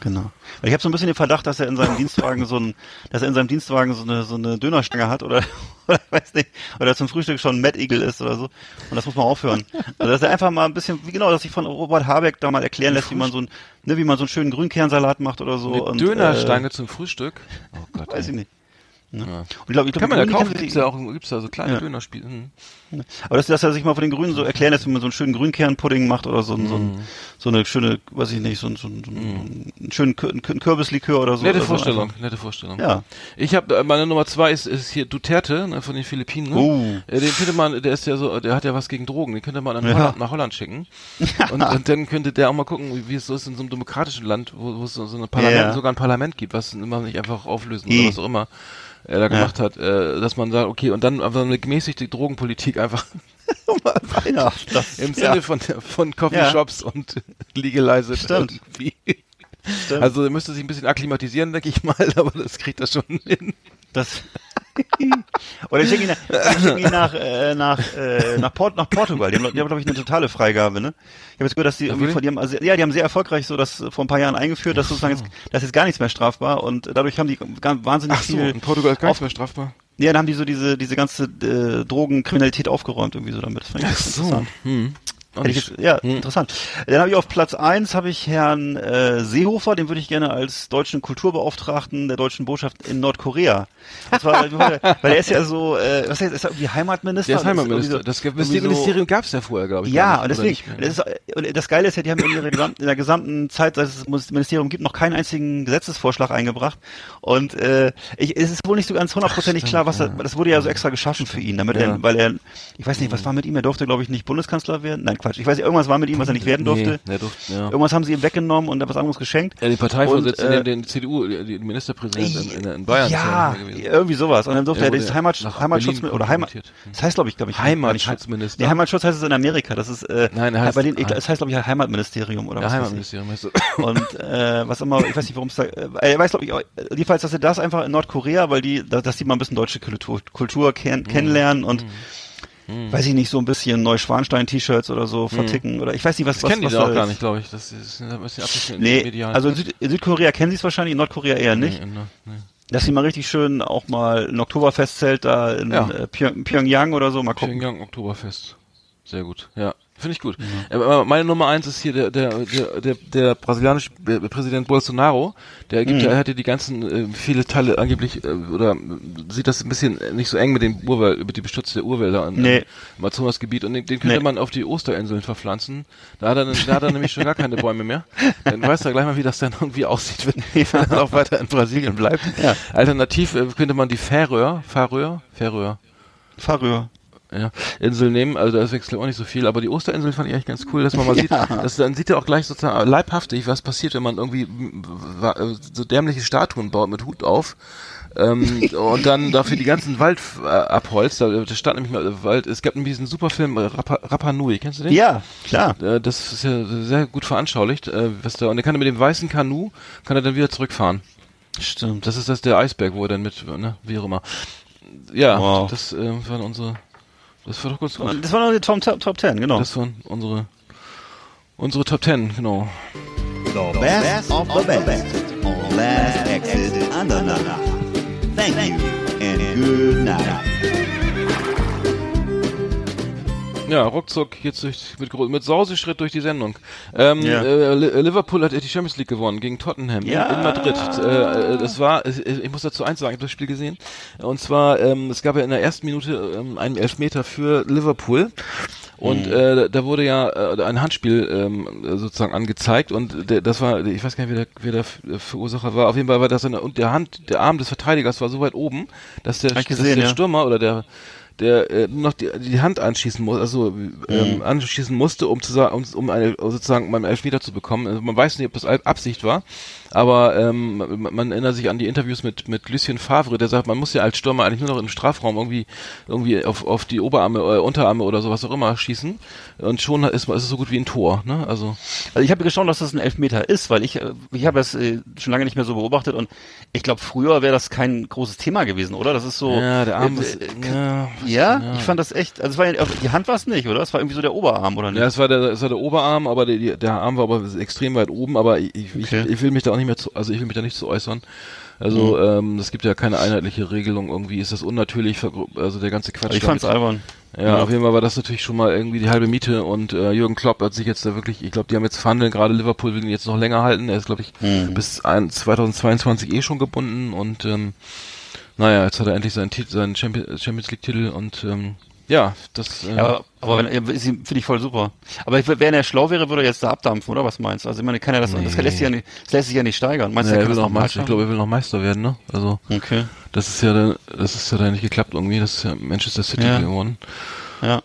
Genau. Weil ich habe so ein bisschen den Verdacht, dass er in seinem Dienstwagen so ein, <laughs> dass er in seinem Dienstwagen so eine so eine Dönerstange hat oder <laughs> oder weiß nicht, oder zum Frühstück schon Mad Eagle ist oder so. Und das muss man aufhören. Also dass er einfach mal ein bisschen, wie genau, dass sich von Robert Habeck da mal erklären lässt, wie man so ein, ne, wie man so einen schönen Grünkernsalat macht oder so. Eine und, Dönerstange zum Frühstück? Oh Gott. Äh, <laughs> weiß ey. ich nicht. Ne? Ja. Und ich glaube, ich Kann glaube, man ja kaufen, gibt's kennen ja auch, gibt's ja so kleine Ja. Dönerspiele. Hm. Aber dass, dass er sich mal von den Grünen so erklären lässt, wenn man so einen schönen Grünkernpudding macht oder so, ein- so, Mhm. ein, so eine schöne, weiß ich nicht, so, ein- so, ein- so ein, einen schönen Kür- Kürbislikör oder so. Nette oder so Vorstellung, einfach. nette Vorstellung. Ja. Ich habe meine Nummer zwei ist, ist hier Duterte ne, von den Philippinen. Ne? Oh. Äh, Den könnte man, der ist ja so, der hat ja was gegen Drogen. Den könnte man an Ja. Holland, nach Holland schicken. <laughs> Und, und dann könnte der auch mal gucken, wie- wie es so ist in so einem demokratischen Land, wo, wo es so, so ein Parlament, Ja. sogar ein Parlament gibt, was immer nicht einfach auflösen I. oder was auch immer er da gemacht hat, äh, dass man sagt, okay, und dann einfach eine gemäßigte Drogenpolitik einfach <laughs> Ja, das, im ja. Sinne von von Coffeeshops und <laughs> legalized Stimmt. irgendwie. Stimmt. Also er müsste sich ein bisschen akklimatisieren, denke ich mal, <laughs> aber das kriegt er schon hin. Das Oder ich schicke ihn, nach- ich schick ihn nach, äh, nach, äh, nach, Port, nach Portugal. Die haben, die haben glaube ich, eine totale Freigabe, ne? Ich habe jetzt gehört, dass die irgendwie von, die haben, also, ja, die haben sehr erfolgreich so das vor ein paar Jahren eingeführt, dass sozusagen jetzt, das ist gar nichts mehr strafbar und dadurch haben die wahnsinnig Ach so, viel, in Portugal ist gar nichts mehr strafbar. ja, dann haben die so diese, diese ganze, äh, Drogenkriminalität aufgeräumt irgendwie so damit. Das fand ich Ach so. Hm. Jetzt, ja, Hm. interessant. Dann habe ich auf Platz eins habe ich Herrn äh, Seehofer, den würde ich gerne als deutschen Kulturbeauftragten der deutschen Botschaft in Nordkorea. Das war, <laughs> weil er ist ja so, äh, was heißt, ist er irgendwie Heimatminister? Der ist Das Heimatminister. irgendwie das so- irgendwie so- Ministerium gab es ja vorher, glaube ich. ja, und nicht, oder deswegen, das, ist, und das Geile ist ja, die haben in, ihrer gesamten, in der gesamten Zeit, seit es das Ministerium gibt, noch keinen einzigen Gesetzesvorschlag eingebracht. Und äh, ich, es ist wohl nicht so ganz hundertprozentig klar, was er, das wurde ja so extra geschaffen für ihn, damit Ja. er, weil er, ich weiß nicht, was war mit ihm, er durfte, glaube ich, nicht Bundeskanzler werden. Nein, Quatsch, ich weiß nicht, irgendwas war mit ihm, was er nicht werden durfte. Nee, durfte, ja. Irgendwas haben sie ihm weggenommen und was anderes geschenkt. Ja, den Parteivorsitzenden, Und, äh, den, den CDU, die die Ministerpräsident in, in, Bayern. ja, irgendwie sowas. Und dann durfte Er er das Heimat, nach Heimatschutz Berlin oder Heimat, das heißt glaube ich, glaube ich, Heimatschutzminister. Nee, Heimatschutz heißt es in Amerika. Das ist äh, Nein, heißt- bei denen, ich, das heißt glaube ich Heimatministerium oder Ja, was. Heimatministerium heißt es. Und äh, was immer, ich weiß nicht, warum es da, äh, er weiß glaube ich, auch, äh, jedenfalls, dass er das einfach in Nordkorea, weil die, da- dass die mal ein bisschen deutsche Kultur, Kultur Mhm. kenn, kennenlernen und weiß ich nicht, so ein bisschen Neuschwanstein-T-Shirts oder so verticken oder ich weiß nicht, was Das was, kennen die was da da auch gar nicht, glaube ich. Das ist ein bisschen abgeschnitten. Nee, medial. also in, Süd, in Südkorea kennen sie es wahrscheinlich, in Nordkorea eher nicht. Nee, nee, nee. Dass sie mal richtig schön auch mal ein Oktoberfestzelt da in Ja. äh, Pyong- Pyongyang oder so mal gucken. Pyongyang Oktoberfest. Sehr gut. Ja, finde ich gut. Aber meine Nummer eins ist hier der der der der, der brasilianische äh, Präsident Bolsonaro. Der gibt, Mhm. er hatte die ganzen äh, viele Teile angeblich äh, oder äh, sieht das ein bisschen nicht so eng mit den Urwald, mit dem Beschutz der Urwälder an, Nee. im Amazonasgebiet und den, den könnte Nee. man auf die Osterinseln verpflanzen. Da hat er, da hat er nämlich schon gar keine Bäume mehr. Dann weiß er gleich mal, wie das dann irgendwie aussieht, wenn <laughs> er dann auch weiter in Brasilien bleibt. Ja. Alternativ könnte man die Färöer, Färöer, Färöer, Faröer. Ja, Insel nehmen, also da wechselt auch nicht so viel, aber die Osterinsel fand ich eigentlich ganz cool, dass man mal <laughs> sieht, dass dann sieht er auch gleich sozusagen leibhaftig, was passiert, wenn man irgendwie äh, so dämliche Statuen baut mit Hut auf. ähm, <laughs> und dann dafür die ganzen Wald äh, abholzt. Da, da stand nämlich mal äh, Wald. Es gab nämlich diesen super Film äh, Rapa, Rapa Nui. Kennst du den? Ja, klar. Äh, das ist ja sehr gut veranschaulicht, äh, was da. Und er kann mit dem weißen Kanu kann er dann wieder zurückfahren. Stimmt. Das ist das der Eisberg, wo er dann mit, ne, wie auch immer. Ja, Wow. das äh, waren unsere. Das war doch ganz gut. Das war noch die Top, Top, Top 10, genau. Das waren unsere unsere Top Ten, genau. The best of the best on Last Exit Andernach. Thank you and good night. Ja, ruckzuck jetzt durch, mit, mit Sauseschritt durch die Sendung. Ähm, Ja. äh, Li- Liverpool hat die Champions League gewonnen gegen Tottenham Ja. in, in Madrid. Äh, das war, ich muss dazu eins sagen, ich habe das Spiel gesehen. Und zwar, ähm, es gab ja in der ersten Minute ähm, einen Elfmeter für Liverpool. Und Mhm. äh, da wurde ja äh, ein Handspiel ähm, sozusagen angezeigt und der, das war, ich weiß gar nicht, wer der, wer der Verursacher war. Auf jeden Fall war das eine, und der Hand, der Arm des Verteidigers war so weit oben, dass der, dass gesehen, der ja. Stürmer oder der der äh, noch die, die Hand anschießen muss, also ähm, anschießen musste, um zu sagen, um, um eine, sozusagen um einen Elfmeter zu bekommen. Also man weiß nicht, ob das Ab- Absicht war, aber ähm, man, man erinnert sich an die Interviews mit mit Lucien Favre, der sagt, man muss ja als Stürmer eigentlich nur noch im Strafraum irgendwie irgendwie auf, auf die Oberarme, äh, Unterarme oder sowas auch immer schießen und schon ist, ist es so gut wie ein Tor, ne? Also Also ich habe geschaut, dass das ein Elfmeter ist, weil ich, äh, ich habe es äh, schon lange nicht mehr so beobachtet und ich glaube, früher wäre das kein großes Thema gewesen, oder? Das ist so. ja, der Arm äh, ist, äh, ja, ja, ich fand das echt, also es war ja, die Hand war es nicht, oder? Es war irgendwie so der Oberarm, oder nicht? Ja, es war der, es war der Oberarm, aber der, der Arm war aber extrem weit oben, aber ich, Okay. ich, ich will mich da auch nicht mehr zu, also ich will mich da nicht zu äußern. Also, ähm, es gibt ja keine einheitliche Regelung, irgendwie ist das unnatürlich, also der ganze Quatsch. Ich fand's albern. Ja, Ja. auf jeden Fall war das natürlich schon mal irgendwie die halbe Miete und äh, Jürgen Klopp hat sich jetzt da wirklich, ich glaube, die haben jetzt verhandeln, gerade Liverpool will ihn jetzt noch länger halten. Er ist, glaube ich, Mhm. bis ein, 2022 eh schon gebunden und ähm, Naja, jetzt hat er endlich seinen, seinen Champion- Champions League-Titel und ähm, ja, das. Äh, aber, aber finde ich voll super. Aber ich, wenn er schlau wäre, würde er jetzt da abdampfen, oder was meinst du? Also ich meine, kann er das, das Nee. lässt sich ja nicht, das lässt sich ja nicht steigern. Meinst du, er er will noch das Meister, ich glaube, er will noch Meister werden, ne? Also Okay, das ist ja, dann- das ist ja dann nicht geklappt irgendwie. Das ist ja Manchester City Ja. gewonnen. ja.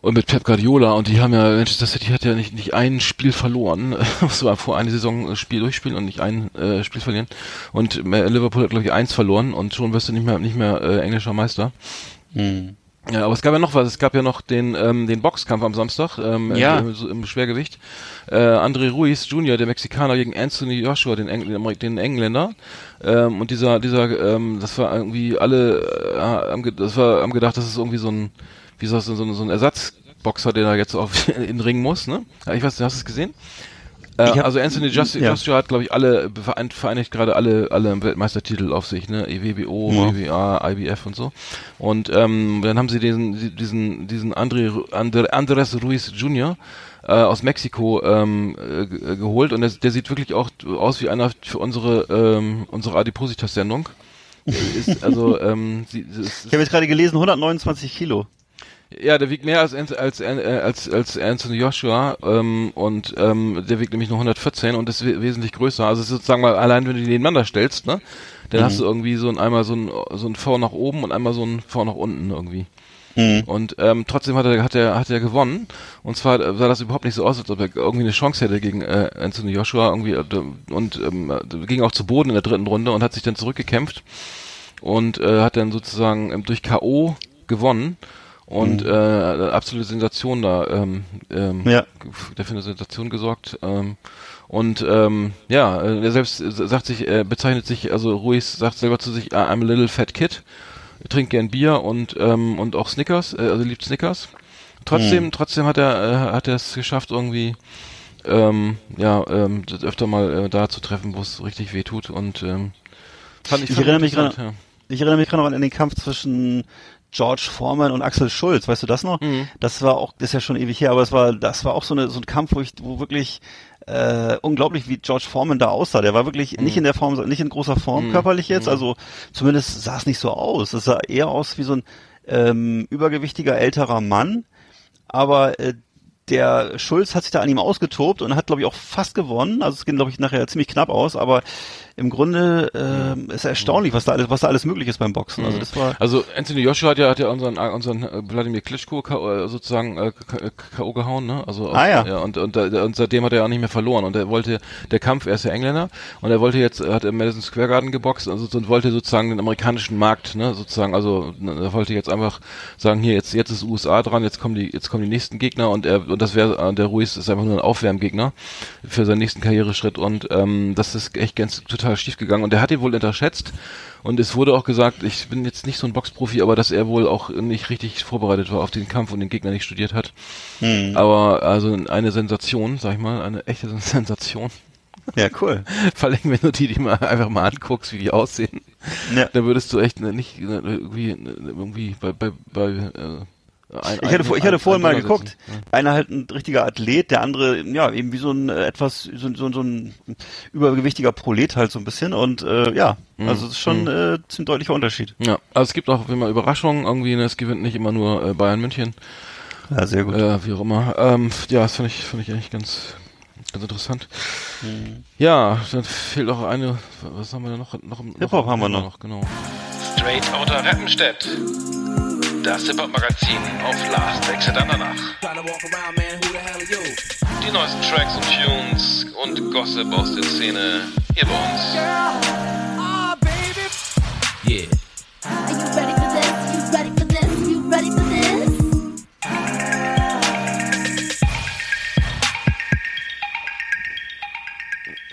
Und mit Pep Guardiola und die haben ja, Manchester City hat ja nicht, nicht ein Spiel verloren. <laughs> Es war vor eine Saison Spiel durchspielen und nicht ein äh, Spiel verlieren. Und äh, Liverpool hat, glaube ich, eins verloren und schon wirst du nicht mehr, nicht mehr äh, englischer Meister. Hm. Ja, aber es gab ja noch was. Es gab ja noch den, ähm, den Boxkampf am Samstag ähm, Ja. im, im Schwergewicht. Äh, André Ruiz Jr., der Mexikaner, gegen Anthony Joshua, den, Engl den, Engländer. Ähm, und dieser, dieser, ähm, das war irgendwie alle, äh, das war, haben gedacht, das ist irgendwie so ein, wie soll das so ein, so ein Ersatzboxer, der da jetzt auf <laughs> in den Ring muss, ne? Ja, Ich weiß, nicht, hast du es gesehen? Äh, hab- also Anthony Joshua, ja. Joshua hat, glaube ich, alle vereint, vereinigt gerade alle alle Weltmeistertitel auf sich, ne? EWBO, Ja. WBA, IBF und so. Und ähm, dann haben sie diesen diesen diesen André, Ru- Andre, Andres Ruiz Jr. Äh, aus Mexiko ähm, äh, ge- geholt und der, der sieht wirklich auch aus wie einer für unsere ähm, unsere Adipositas-Sendung. <laughs> ist also ähm, sie, es Ich habe jetzt gerade gelesen, 129 Kilo. Ja, der wiegt mehr als als äh, als als Anthony Joshua ähm, und ähm, der wiegt nämlich nur 114 und ist we wesentlich größer. Also ist sozusagen mal allein, wenn du die nebeneinander stellst, ne, dann hast du irgendwie so ein einmal so ein so ein V nach oben und einmal so ein V nach unten irgendwie. Und ähm, trotzdem hat er hat er hat er gewonnen und zwar äh, sah das überhaupt nicht so aus, als ob er irgendwie eine Chance hätte gegen äh, Anthony Joshua irgendwie äh, und ähm, äh, ging auch zu Boden in der dritten Runde und hat sich dann zurückgekämpft und äh, hat dann sozusagen ähm, durch KO gewonnen und äh, absolute Sensation da ähm, ähm, Ja. der für eine Sensation gesorgt ähm, und ähm, ja äh, er selbst äh, sagt sich er bezeichnet sich also Ruiz sagt selber zu sich I'm a little fat kid trinkt gern Bier und ähm, und auch Snickers äh, also liebt Snickers. Trotzdem trotzdem hat er äh, hat er es geschafft irgendwie ähm, ja ähm, das öfter mal äh, da zu treffen wo es richtig weh tut und ähm, fand ich, Ich erinnere mich gerade- Ich erinnere mich gerade noch an den Kampf zwischen George Foreman und Axel Schulz, weißt du das noch? Mhm. Das war auch, das ist ja schon ewig her, aber es war, das war auch so, eine, so ein Kampf, wo ich, wo wirklich äh, unglaublich, wie George Foreman da aussah. Der war wirklich Mhm. nicht in der Form, nicht in großer Form körperlich jetzt, also zumindest sah es nicht so aus. Es sah eher aus wie so ein ähm, übergewichtiger älterer Mann, aber äh, der Schulz hat sich da an ihm ausgetobt und hat, glaube ich, auch fast gewonnen. Also es ging, glaube ich, nachher ziemlich knapp aus, aber im Grunde ähm, ist erstaunlich, was da alles, was da alles möglich ist beim Boxen. Also das war Also Anthony Joshua hat ja, hat ja unseren, äh, unseren äh, Wladimir Klitschko K.O., äh, sozusagen äh, K.O. gehauen, ne? Also Ah, ja. und, und, da- und seitdem hat er auch nicht mehr verloren und er wollte der Kampf, er ist ja Engländer und er wollte jetzt hat im Madison Square Garden geboxt also und wollte sozusagen den amerikanischen Markt, ne, sozusagen, also ne, er wollte jetzt einfach sagen, hier jetzt jetzt ist USA dran, jetzt kommen die jetzt kommen die nächsten Gegner und er und das wäre der Ruiz ist einfach nur ein Aufwärmgegner für seinen nächsten Karriereschritt und ähm, das ist echt ganz total schief gegangen und er hat ihn wohl unterschätzt und es wurde auch gesagt, ich bin jetzt nicht so ein Boxprofi, aber dass er wohl auch nicht richtig vorbereitet war auf den Kampf und den Gegner nicht studiert hat. Aber also eine Sensation, sag ich mal, eine echte <laughs> Sensation. ja cool. Vor allem, wenn du die, die mal einfach mal anguckst, wie die aussehen, Ja. dann würdest du echt ne, nicht ne, irgendwie ne, irgendwie bei bei bei äh, ein, Ich hatte, vor- ich hatte ein- vorhin mal geguckt. Einer halt ein richtiger Athlet, der andere, ja, eben wie so ein äh, etwas, so, so, so ein übergewichtiger Prolet halt so ein bisschen. Und äh, ja, Mhm. also es ist schon äh, ziemlich deutlicher Unterschied. Ja, also es gibt auch immer Überraschungen irgendwie, ne, es gewinnt nicht immer nur äh, Bayern München, Ja, sehr gut. äh, wie auch immer. Ähm, ja, das fand ich, fand ich eigentlich ganz, ganz interessant. Mhm. Ja, dann fehlt auch eine, was haben wir da noch? noch noch Hip-Hop haben wir noch. Genau. Straight Outta Rappenstedt. Das Hip-Hop-Magazin auf Last Exit Andernach. Die neuesten Tracks und Tunes und Gossip aus der Szene hier bei uns. Yeah.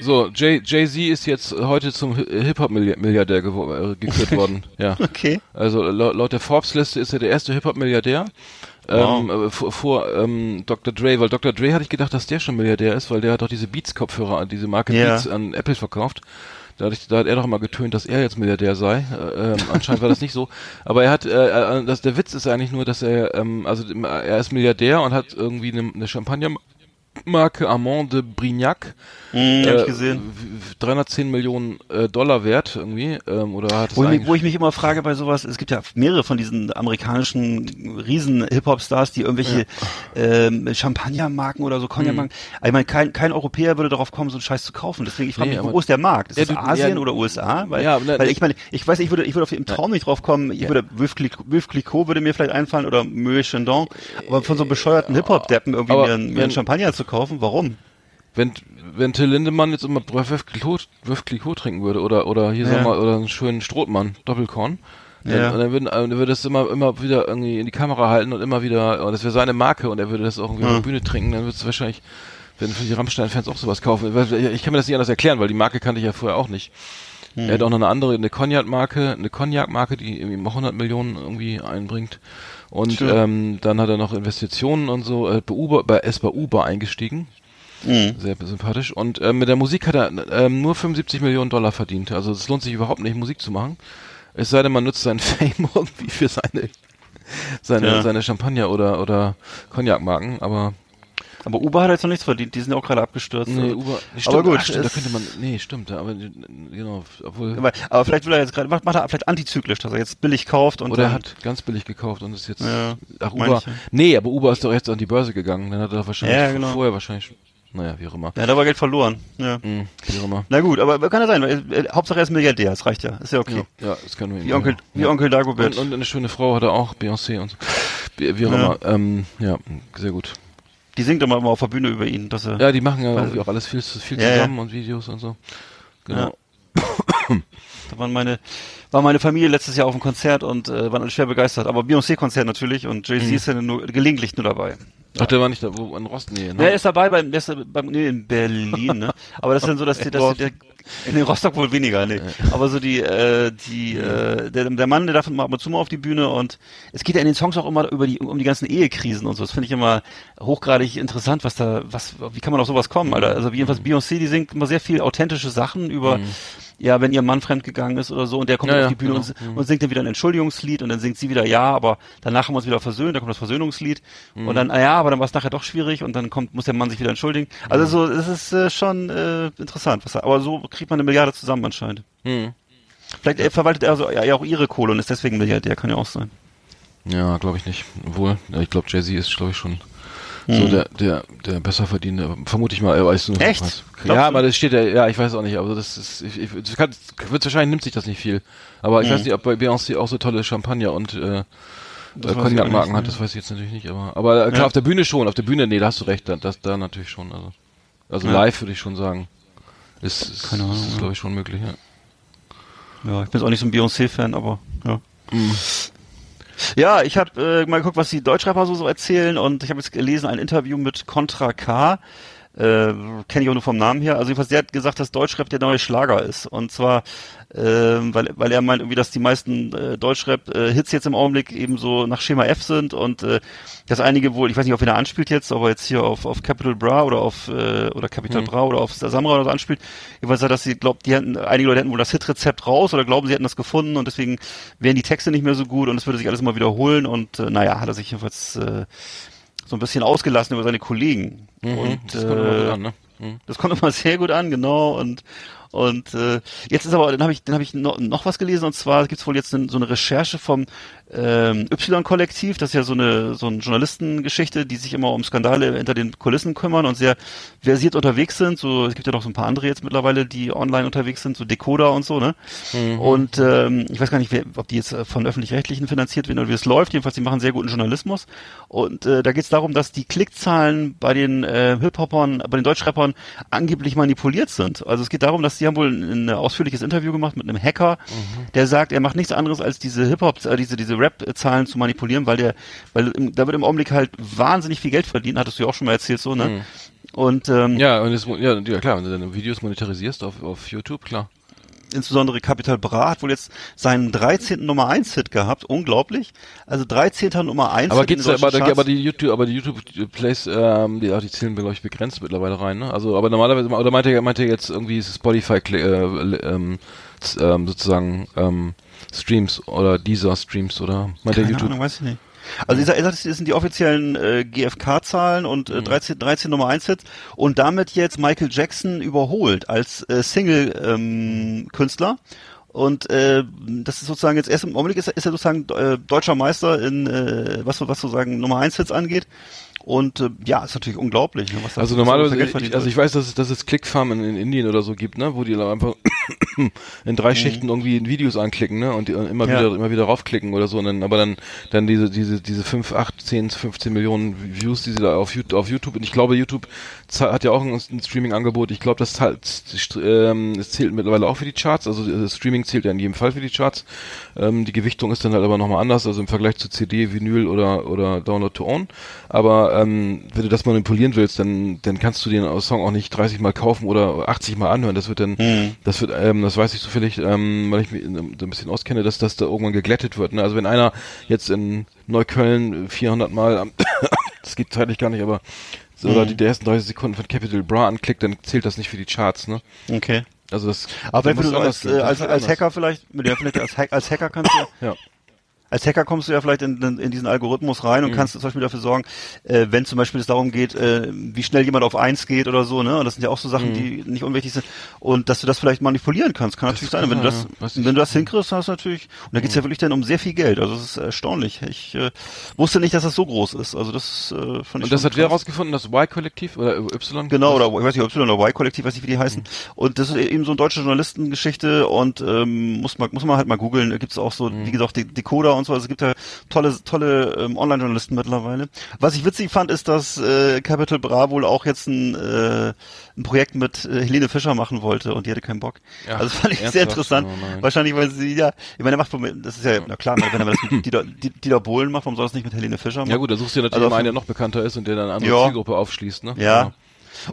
So, Jay- Jay-Z ist jetzt heute zum Hi- Hip-Hop-Milliardär äh, gekürt <laughs> worden. Ja. Okay. Also laut, laut der Forbes-Liste ist er der erste Hip-Hop-Milliardär. Ähm, äh, vor, vor ähm, Dr. Dre, weil Dr. Dre hatte ich gedacht, dass der schon Milliardär ist, weil der hat doch diese Beats-Kopfhörer, diese Marke Ja. Beats an Apple verkauft. Da hat, ich, da hat er doch immer getönt, dass er jetzt Milliardär sei. Äh, ähm, anscheinend war das nicht so. <laughs> Aber er hat, äh, das, der Witz ist eigentlich nur, dass er, ähm, also er ist Milliardär und hat irgendwie eine, eine Champagner Marke Armand de Brignac. Hm, hab Äh, ich gesehen. w- 310 Millionen äh, Dollar wert irgendwie. Ähm, oder hat Wo ich, mich, wo ich mich immer frage bei sowas, es gibt ja mehrere von diesen amerikanischen riesen Hip-Hop-Stars, die irgendwelche ähm, Champagnermarken oder so Cognac-Marken. Ich meine, kein, kein Europäer würde darauf kommen, so einen Scheiß zu kaufen. Deswegen, ich frage Nee, mich, wo ist der Markt? Ist Ja, das Asien ja, oder USA? Weil, ja, ne, weil ich meine, ich weiß, ich würde, ich würde auf im Traum nicht drauf kommen. Ich Ja. würde, Veuve Clicquot, würde mir vielleicht einfallen oder Moet Chandon. Aber von so einem bescheuerten Hip-Hop-Deppen irgendwie Aber mir, einen- mir einen Champagner zu kaufen, warum? wenn, wenn Till Lindemann jetzt immer Clicquot trinken würde oder, oder hier Ja. sag mal, oder einen schönen Strohmann, Doppelkorn, dann, Ja. und dann würden, äh, würde es immer, immer wieder irgendwie in die Kamera halten und immer wieder, und das wäre seine Marke und er würde das auch irgendwie auf Ja. der Bühne trinken, dann würde es wahrscheinlich, wenn für die Rammstein-Fans auch sowas kaufen. Ich kann mir das nicht anders erklären, weil die Marke kannte ich ja vorher auch nicht. Hm. Er hat auch noch eine andere, eine Cognac-Marke, eine Cognac-Marke, die irgendwie mal 100 Millionen irgendwie einbringt. Und Stimmt. ähm, dann hat er noch Investitionen und so, äh, bei Uber, bei, ist bei Uber eingestiegen. Mhm. Sehr sympathisch. Und ähm, mit der Musik hat er ähm, nur 75 Millionen Dollar verdient. Also es lohnt sich überhaupt nicht, Musik zu machen. Es sei denn, man nutzt seinen <laughs> Fame irgendwie für seine seine, Ja. seine Champagner oder oder Cognac-Marken, aber Aber Uber hat jetzt noch nichts verdient, die sind ja auch gerade abgestürzt. nee, Also- Uber, aber gut, ach, stimmt, da könnte man, nee, stimmt, aber genau, obwohl, Aber, aber vielleicht will er jetzt gerade, macht, macht er vielleicht antizyklisch, dass er jetzt billig kauft und oder er dann- hat ganz billig gekauft und ist jetzt, Ja, ach, Uber, ich nee, aber Uber ist doch jetzt an die Börse gegangen, dann hat er wahrscheinlich Ja, genau. vorher wahrscheinlich, naja, wie auch immer, Ja, da aber Geld verloren. Ja. Hm, wie auch immer. Na gut, aber kann ja sein. weil, äh, Hauptsache er ist Milliardär, das reicht ja. Ist ja okay. Ja, ja, das kann nur ihm Wie Onkel, wie ja. Onkel Dagobert. Und, und eine schöne Frau hat er auch, Beyoncé und so. Wie, wie auch Ja. immer. Ähm, ja, sehr gut. Die singt immer mal auf der Bühne über ihn, dass er. Ja, die machen ja irgendwie auch alles viel, zu- viel Ja, ja. zusammen und Videos und so. Genau. Da waren meine, war meine Familie letztes Jahr auf dem Konzert und äh, waren alle schwer begeistert. Aber Beyoncé-Konzert natürlich und Jay-Z Mhm. ist ja nur gelegentlich nur dabei. Ach, der war nicht da, wo, in Rost, nee, Ja, ne? er ist dabei beim, der ist beim nee, in Berlin, ne? Aber das ist dann so, dass die, dass die, der, in Rostock wohl weniger, ne? Aber so die, äh, die, äh, der, der Mann, der darf mal ab und zu mal auf die Bühne und es geht ja in den Songs auch immer über die, um die ganzen Ehekrisen und so. Das finde ich immer hochgradig interessant, was da, was, wie kann man auf sowas kommen, Alter? Also jedenfalls Beyoncé, die singt immer sehr viel authentische Sachen über, ja, wenn ihr Mann fremdgegangen ist oder so und der kommt Ja, auf die Bühne genau. und, und singt dann wieder ein Entschuldigungslied und dann singt sie wieder ja, aber danach haben wir uns wieder versöhnt, dann kommt das Versöhnungslied Mhm. und dann, ah ja, aber dann war es nachher doch schwierig und dann kommt, muss der Mann sich wieder entschuldigen. Also so, es ist äh, schon äh, interessant, was er, aber so kriegt man eine Milliarde zusammen anscheinend. Hm. Vielleicht äh, verwaltet er also, ja, auch ihre Kohle und ist deswegen Milliardär, kann ja auch sein. Ja, glaube ich nicht. Obwohl, ich glaube, Jay-Z ist, glaube ich, schon Hm. so der, der, der besser verdienende, vermute ich mal, er weiß nur. Echt? Was. Glaubst Ja, du? aber das steht ja, ja, ich weiß auch nicht, aber das ist, ich, ich, das kann, wird wahrscheinlich nimmt sich das nicht viel. Aber ich Hm. weiß nicht, ob bei Beyoncé auch so tolle Champagner und, äh, äh, Cognac-Marken nicht, hat, das weiß ich jetzt natürlich nicht, aber, aber äh, klar, Ja. auf der Bühne schon, auf der Bühne, nee, da hast du recht, da, das, da natürlich schon, also, also Ja. live würde ich schon sagen, ist, ist, Keine Ahnung, ist glaube ich, schon möglich, ja. Ja, ich bin jetzt auch nicht so ein Beyoncé-Fan, aber ja. Ja, ich habe äh, mal geguckt, was die Deutschrapper so, so erzählen und ich habe jetzt gelesen ein Interview mit Contra K. Äh, Kenne ich auch nur vom Namen her. Also jedenfalls, der hat gesagt, dass Deutschrap der neue Schlager ist. Und zwar, ähm, weil, weil er meint irgendwie, dass die meisten äh, Deutschrap-Hits jetzt im Augenblick eben so nach Schema F sind und äh, dass einige wohl, ich weiß nicht, auf wen er anspielt jetzt, ob er jetzt hier auf, auf Capital Bra oder auf äh, oder Capital Bra oder auf Samra oder so anspielt. Jedenfalls dass sie glaubt, die hätten, einige Leute hätten wohl das Hitrezept raus oder glauben, sie hätten das gefunden und deswegen wären die Texte nicht mehr so gut und es würde sich alles mal wiederholen und äh, naja, hat er sich jedenfalls äh, so ein bisschen ausgelassen über seine Kollegen. Mhm, Und das kommt immer gut äh, an, ne? Mhm. das kommt immer <laughs> sehr gut an, genau. Und und äh, jetzt ist aber, dann habe ich, dann habe ich noch, noch was gelesen und zwar gibt's wohl jetzt so eine Recherche vom ähm, Y-Kollektiv, das ist ja so eine so eine Journalistengeschichte, die sich immer um Skandale hinter den Kulissen kümmern und sehr versiert unterwegs sind. So, es gibt ja noch so ein paar andere jetzt mittlerweile, die online unterwegs sind, so Decoder und so, ne? Und ähm, ich weiß gar nicht, wer, ob die jetzt äh, von öffentlich-rechtlichen finanziert werden oder wie es läuft. Jedenfalls, die machen sehr guten Journalismus. Und äh, da geht es darum, dass die Klickzahlen bei den äh, Hip-Hopern, bei den Deutschrappern angeblich manipuliert sind. Also es geht darum, dass die haben wohl ein, ein ausführliches Interview gemacht mit einem Hacker, der sagt, er macht nichts anderes als diese Hip-Hop, äh, diese diese Rap-Zahlen zu manipulieren, weil der, weil da wird im Augenblick halt wahnsinnig viel Geld verdient. Hattest du ja auch schon mal erzählt so, ne? Und ähm, Ja, und es, ja, ja, klar, wenn du deine Videos monetarisierst auf, auf YouTube, klar. insbesondere Capital Bra hat wohl jetzt seinen 13. Nummer 1 Hit gehabt, unglaublich. Also 13. Nummer 1 Aber Hit in geht's aber, aber die YouTube, aber die YouTube Plays, ähm, die, die zählen glaube ich begrenzt mittlerweile rein, ne? Also, aber normalerweise, oder meinte er, meinte jetzt irgendwie Spotify, äh, ähm, ähm, sozusagen, ähm, Streams oder Deezer Streams oder meinte er Keine YouTube? Ahnung, weiß ich nicht. Also ich sag, ich sag, das sind die offiziellen äh, GFK-Zahlen und Mhm. äh, 13, 13 Nummer 1 Hits und damit jetzt Michael Jackson überholt als äh, Single-Künstler. und äh, das ist sozusagen jetzt erst im Augenblick ist, er- ist er sozusagen äh, deutscher Meister in äh, was was sozusagen Nummer 1 Hits angeht. Und äh, ja, ist natürlich unglaublich, ne, was da Also normalerweise, ich, also ich weiß, dass es, dass es Clickfarmen in, in Indien oder so gibt, ne, wo die da einfach in drei Schichten irgendwie Videos anklicken, ne, und und immer Mhm. Ja. wieder immer wieder raufklicken oder so, und dann, aber dann dann diese diese diese 5, 8, 10, 15 Millionen Views, die sie da auf YouTube, auf YouTube und ich glaube YouTube hat ja auch ein, ein Streaming-Angebot. Ich glaube, das zahlt, ähm, es zählt mittlerweile auch für die Charts. Also äh, Streaming zählt ja in jedem Fall für die Charts. Ähm, die Gewichtung ist dann halt aber nochmal anders, also im Vergleich zu CD, Vinyl oder oder Download to Own. Aber ähm, wenn du das manipulieren willst, dann dann kannst du den Song auch nicht 30 Mal kaufen oder 80 Mal anhören. Das wird dann, das wird, ähm, das weiß ich zufällig, ähm, weil ich mich in- ein bisschen auskenne, dass das da irgendwann geglättet wird. Ne? Also wenn einer jetzt in Neukölln 400 Mal, am- <coughs> das geht zeitlich gar nicht, aber so, oder die, ersten 30 Sekunden von Capital Bra anklickt, dann zählt das nicht für die Charts, ne? Okay. Also das. Aber wenn du als, äh, als, als. Hacker vielleicht, mit der vielleicht als, Hack, als Hacker kannst du Ja. Als Hacker kommst du ja vielleicht in, in, diesen Algorithmus rein Mhm. und kannst zum Beispiel dafür sorgen, äh, wenn zum Beispiel es darum geht, äh, wie schnell jemand auf eins geht oder so, ne? Und das sind ja auch so Sachen, die nicht unwichtig sind. Und dass du das vielleicht manipulieren kannst, kann natürlich sein. Wenn du Mhm. das, wenn du das hinkriegst, hast du natürlich, und da geht's ja wirklich dann um sehr viel Geld. Also das ist erstaunlich. Ich äh, wusste nicht, dass das so groß ist. Also das äh, fand ich Und das hat wer krass. rausgefunden? Das Y-Kollektiv oder Y? Genau, Das- oder ich weiß nicht, Y oder Y-Kollektiv, weiß nicht, wie die heißen. Und das ist eben so eine deutsche Journalistengeschichte und ähm, muss man muss man halt mal googeln. Da gibt's auch so, wie gesagt, De Decoder und so. Also es gibt ja tolle tolle ähm, Online-Journalisten mittlerweile. Was ich witzig fand, ist, dass äh, Capital Bra wohl auch jetzt ein, äh, ein Projekt mit äh, Helene Fischer machen wollte und die hatte keinen Bock. Ja, also das fand ich sehr interessant. Oh nein. Wahrscheinlich, weil sie ja, ich meine, er macht, das ist ja, na klar, wenn er das mit Dieter, Dieter Bohlen macht, warum soll er nicht mit Helene Fischer machen? Ja gut, da suchst du natürlich Also einen, der noch bekannter ist und der dann eine andere Ja. Zielgruppe aufschließt, ne? Ja.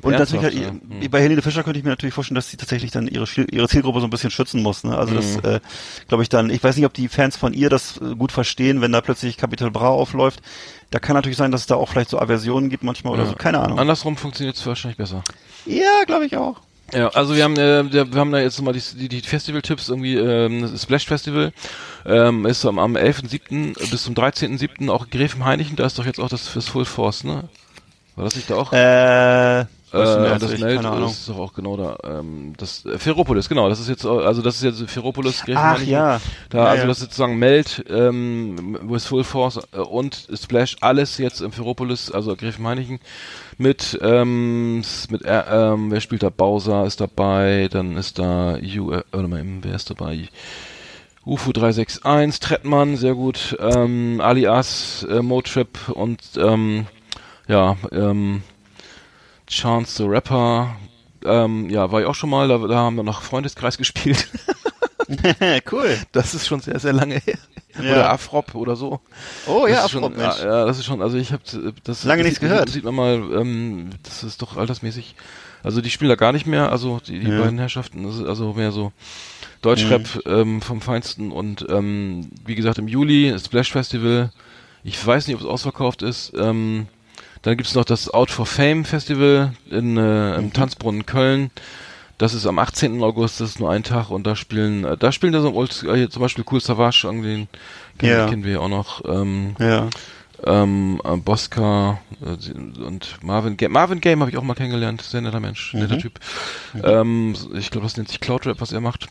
Und natürlich, ja. halt, Hm. bei Helene Fischer könnte ich mir natürlich vorstellen, dass sie tatsächlich dann ihre, ihre Zielgruppe so ein bisschen schützen muss. Ne? Also das, Hm. äh, glaube ich dann, ich weiß nicht, ob die Fans von ihr das äh, gut verstehen, wenn da plötzlich Capital Bra aufläuft. Da kann natürlich sein, dass es da auch vielleicht so Aversionen gibt manchmal oder so, keine Ahnung. Andersrum funktioniert es wahrscheinlich besser. Ja, glaube ich auch. Ja, also wir haben, äh, wir haben da jetzt mal die, die, die Festival-Tipps irgendwie, ähm, das Splash Festival ähm, ist am, am 11.7. bis zum 13.7. auch Gräfenhainichen, da ist doch jetzt auch das, das Full Force, ne? War das nicht da auch? Äh, Äh, das Ahnung. ist doch auch genau da. Ähm, das äh, Ferropolis, genau. Das ist jetzt, also das ist jetzt Ferropolis. Ach Gräfenhainichen. ja. Da, Ja, also ja. das ist sozusagen Meld, ähm, with Full Force äh, und Splash, alles jetzt im Ferropolis, also Gräfenhainichen mit, ähm, mit, äh, ähm, wer spielt da? Bowser ist dabei, dann ist da, U, äh, warte mal, wer ist dabei? UFO 361, Trettmann, sehr gut, ähm, Alias, äh, Motrip und, ähm, ja, ähm, Chance the Rapper, ähm, ja, war ich auch schon mal, da, da haben wir noch Freundeskreis <laughs> gespielt. <laughs> cool. Das ist schon sehr, sehr lange her. Ja. Oder Afrop oder so. Oh ja, ist schon, Afrop, Mensch. ja, das ist schon, also ich habe das Lange das nichts sieht, gehört. Sieht man mal, ähm, das ist doch altersmäßig. Also die spielen da gar nicht mehr, also die, die Ja. beiden Herrschaften, das ist also mehr so Deutschrap Mhm. ähm, vom Feinsten und ähm, wie gesagt im Juli Splash Festival. Ich weiß nicht, ob es ausverkauft ist. Ähm, dann gibt's noch das Out for Fame Festival in, äh, Mhm. im Tanzbrunnen Köln. Das ist am 18. August, das ist nur ein Tag und da spielen, äh, da spielen da so Old, äh, zum Beispiel Cool Savage, irgendwie, kennen, Ja. kennen wir ja auch noch, ähm, Ja. ähm, äh, Bosca äh, und Marvin Game. Marvin Game habe ich auch mal kennengelernt, sehr netter Mensch, netter Mhm. Typ. Ähm, ich glaube, das nennt sich Cloud Rap, was er macht.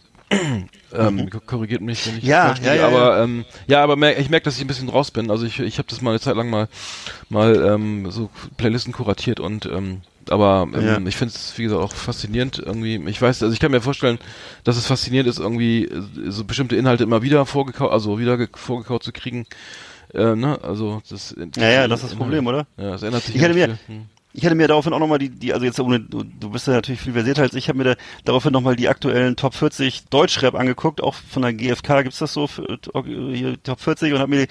Ähm, ko- korrigiert mich, wenn ich Mhm. Ja, ja, ja, aber ähm, ja, aber mer ich merke, dass ich ein bisschen raus bin. Also ich, ich habe das mal eine Zeit lang mal mal ähm, so Playlisten kuratiert und ähm, aber ähm, Ja. ich finde es wie gesagt auch faszinierend irgendwie. Ich weiß, also ich kann mir vorstellen, dass es faszinierend ist irgendwie äh, so bestimmte Inhalte immer wieder vorgekaut, also wieder ge- vorgekaut zu kriegen. Äh, ne? Also das Ja, ja, das ist das Problem, oder? Ja, es ändert sich Ich hätte mir-. Hm. Ich hätte mir daraufhin auch nochmal die, die, also jetzt ohne, du, du bist ja natürlich viel versierter als ich, habe mir da, daraufhin nochmal die aktuellen Top 40 Deutschrap angeguckt, auch von der GfK gibt's das so, für, äh, hier Top 40 und habe mir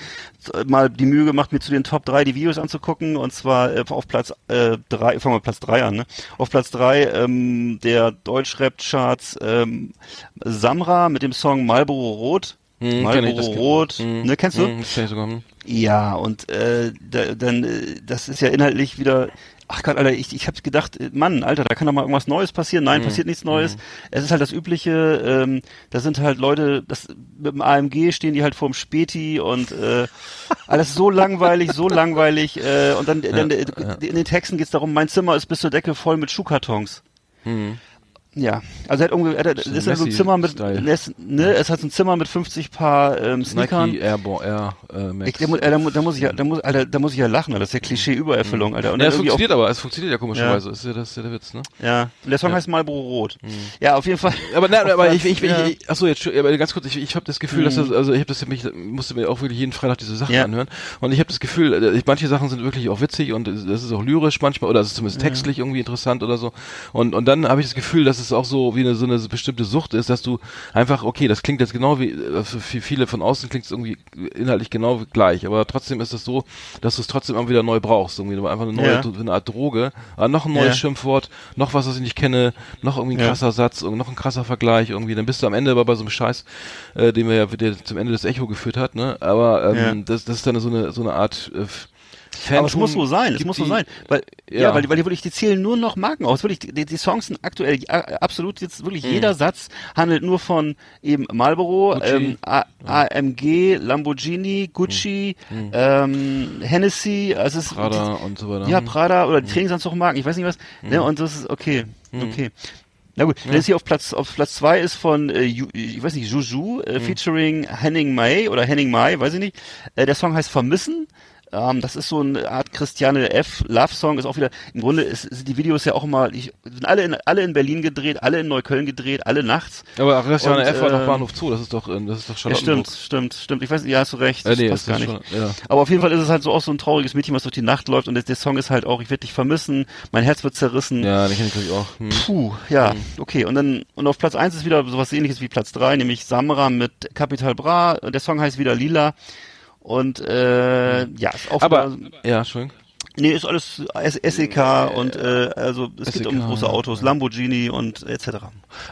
mal die Mühe gemacht, mir zu den Top 3 die Videos anzugucken und zwar äh, auf Platz äh, 3, fangen wir Platz 3 an, ne? Auf Platz 3 ähm, der Deutschrap-Charts ähm, Samra mit dem Song Marlboro Rot. Hm, Marlboro Rot, hm, ne, kennst du? Hm, kenn ich sogar. Ja, und äh, da, dann, äh, das ist ja inhaltlich wieder ach Gott, Alter, ich, ich habe gedacht, äh, Mann, Alter, da kann doch mal irgendwas Neues passieren. Mhm. Nein, passiert nichts Neues. Es ist halt das Übliche, ähm, da sind halt Leute, das mit dem AMG stehen die halt vorm Späti und äh, alles so langweilig, so langweilig. Äh, und dann, dann äh, in den Texten geht's darum, mein Zimmer ist bis zur Decke voll mit Schuhkartons. Ja, also er hat irgendwie, er hat, das ist ja so ein Zimmer mit, ne, es- ne, es hat so ein Zimmer mit 50 Paar ähm, Sneakern. Nike Airborne Air äh, Max. Ich, da, da, da muss ich ja, da muss, Alter, da muss ich ja lachen, Alter. das ist ja Klischee-Übererfüllung, Alter. Und ja, es funktioniert aber, es funktioniert ja komischerweise. Ja. Ist ja das ist ja der Witz, ne? Auch, ja, und der Song heißt Marlboro Rot. Ja, auf jeden Fall. Aber, Auf aber Platz- ich, ich, ja. Mhm. ich, achso, jetzt, aber ganz kurz, ich, ich habe das Gefühl, dass das, also ich habe das mich, musste mir auch wirklich jeden Freitag diese Sachen Ja. anhören und ich habe das Gefühl, äh, ich, manche Sachen sind wirklich auch witzig und es das ist auch lyrisch manchmal oder es ist zumindest textlich irgendwie interessant oder so und und dann habe ich das Gefühl, dass es auch so wie eine so eine bestimmte Sucht ist, dass du einfach, okay, das klingt jetzt genau wie äh, für viele von außen klingt es irgendwie inhaltlich genau gleich, aber trotzdem ist es so, dass du es trotzdem immer wieder neu brauchst, irgendwie einfach eine neue, Ja. eine Art Droge, aber noch ein neues Ja. Schimpfwort, noch was, was ich nicht kenne, noch irgendwie ein Ja. krasser Satz, noch ein krasser Vergleich irgendwie, dann bist du am Ende aber bei so einem Scheiß, äh, den wir ja der zum Ende des Echo geführt hat, ne? Aber ähm, das, das ist dann so eine so eine Art äh, Aber es muss so sein, es muss so sein. Weil, ja, Ja. weil, weil die wirklich, die zählen nur noch Marken aus. Wirklich, die, die Songs sind aktuell äh, absolut jetzt wirklich Mhm. jeder Satz handelt nur von eben Marlboro, ähm, A AMG, Lamborghini, Gucci, ähm, Hennessy, also es ist Mhm. Prada und so weiter. Ja, Hm. Prada oder die Trainingsanzugmarken, ich weiß nicht was. Ne, und das ist okay. Okay. Na gut, wenn es hier auf Platz auf Platz zwei ist von äh, ich weiß nicht, Juju äh, featuring Henning Mai oder Henning Mai, weiß ich nicht. Äh, der Song heißt Vermissen. Ähm, das ist so eine Art Christiane F. Love Song, ist auch wieder, im Grunde ist, sind die Videos ja auch immer, ich, sind alle in, alle in Berlin gedreht, alle in Neukölln gedreht, alle nachts. Aber Christiane Und, F war äh, doch Bahnhof Zoo, das ist doch, äh, das ist doch Ja, Charlottenburg. stimmt, stimmt, stimmt. Ich weiß, ja, hast du recht. Äh, Das nee, passt das gar ist nicht. schon, ja. Aber auf jeden Fall ist es halt so auch so ein trauriges Mädchen, was durch die Nacht läuft und der, der Song ist halt auch, ich werde dich vermissen, mein Herz wird zerrissen. Ja, den kenne ich glaub ich auch. Hm. Puh, ja, okay. Und dann, und auf Platz eins ist wieder sowas ähnliches wie Platz drei, nämlich Samra mit Capital Bra. Der Song heißt wieder Lila. Und äh, ja, ist auch Aber, wieder, ja, Entschuldigung. Nee, ist alles SEK und äh, also es geht um SEK, große Autos, Lamborghini und etc.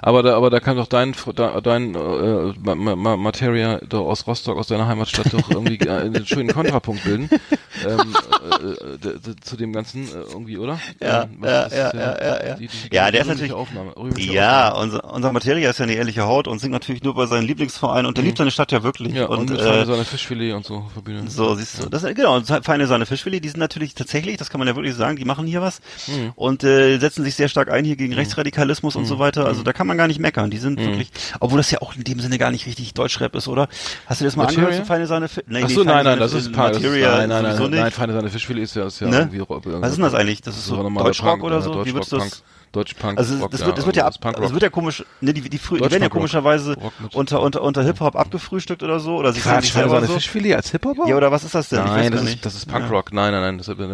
Aber da, aber da kann doch dein, dein äh, Ma- Ma- Ma- Materia aus Rostock, aus deiner Heimatstadt doch irgendwie äh, <laughs> einen schönen Kontrapunkt bilden ähm, äh, d- zu dem Ganzen äh, irgendwie, oder? Ja, Ähm, ja, ist ja, ja, ja, ja. Die, die, Ja, der ist natürlich- Aufnahme, Ja, Aufnahme. unser, unser Materia ist ja eine ehrliche Haut und singt natürlich nur bei seinem Lieblingsverein und der liebt seine Stadt ja wirklich. Mhm. Ja, und, und mit äh, Feine seine Fischfilet und so Bühne. So, siehst du. Das, genau, und feine Sahne Fischfilet, die sind natürlich tatsächlich, das kann man ja wirklich sagen, die machen hier was Mhm. und äh, setzen sich sehr stark ein hier gegen Rechtsradikalismus und so weiter. Also da kann man gar nicht meckern. Die Mhm. sind wirklich, obwohl das ja auch in dem Sinne gar nicht richtig Deutschrap ist, oder? Hast du das mal Materia? angehört, feine Sahne Fi- nee, Ach nee, nein, nein, Sahne das ist Materia Nein, nein, nein, nicht. nein, Feine seine Fischfilet ist ja, ist ja Ne? irgendwie Rock- Was ist denn das eigentlich? Das ist so Deutschrock oder so? Wie würdest du das? Deutschpunk, Also Rock, das wird, das wird ja ab, das das wird ja komisch, ne, die, die, frü die werden ja komischerweise unter, unter, unter Hip-Hop abgefrühstückt oder so, oder sie sagen sich selber so. Fischfilet als Hip-Hopper? Ja, oder was ist das denn? Nein, das nicht. ist, das ist Punkrock. Nein, nein, nein. Das hab, Ja.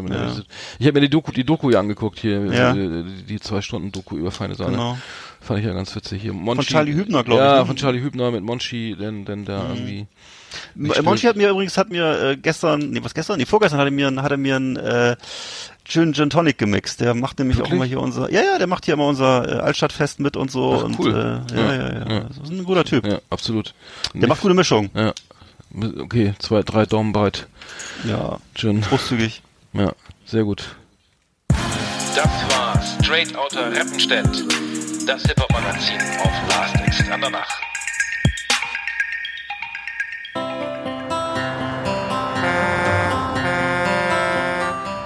Ich habe mir die Doku, die Doku hier angeguckt hier, Ja. die, die zwei Stunden Doku über feine Sahne. Genau. Fand ich ja ganz witzig hier. Monchi, Charlie Hübner, glaub ich, Ja, ne? von Charlie Hübner mit Monchi, denn, denn da irgendwie. Still. hat mir übrigens, hat mir äh, gestern, nee, was gestern? Nee, vorgestern hat er mir, hat er mir ein äh, Gin, Gin Tonic gemixt. Der macht nämlich auch Wirklich? immer hier unser, ja, ja, der macht hier immer unser äh, Altstadtfest mit und so. Ach, und, cool. Äh, ja, Ja, ja, ja, ja. Das ist ein guter Typ. Ja, absolut. Der macht gute Mischung. Ja. Okay, zwei, drei Daumen breit. Ja, Gin. großzügig. Ja, sehr gut. Das war Straight Outta Rappenstedt, das Hip-Hop-Magazin auf Last Exit Andernach.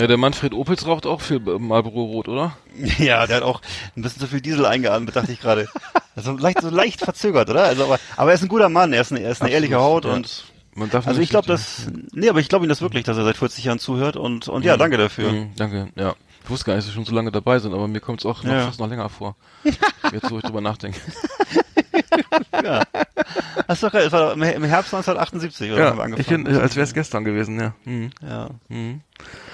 Ja, der Manfred Opitz raucht auch viel Marlboro Rot, oder? <laughs> Ja, der hat auch ein bisschen zu viel Diesel eingeatmet, dachte ich gerade. Also leicht, so leicht verzögert, oder? Also, aber, aber er ist ein guter Mann, er ist eine, er ist eine ehrliche Haut ja. und Man darf also ich glaube, das, nee, aber ich glaube ihm das wirklich, dass er seit 40 Jahren zuhört und, und ja, danke dafür. Mhm, danke, ja. Ich wusste gar nicht, dass wir schon so lange dabei sind, aber mir kommt es auch noch, Ja. fast noch länger vor. Jetzt, wo ich drüber nachdenke. Hast du doch, es war im Her- im Herbst 1978, oder? haben wir Ja, ich angefangen. find, als wäre es gestern gewesen, ja. Mhm. ja. Mhm.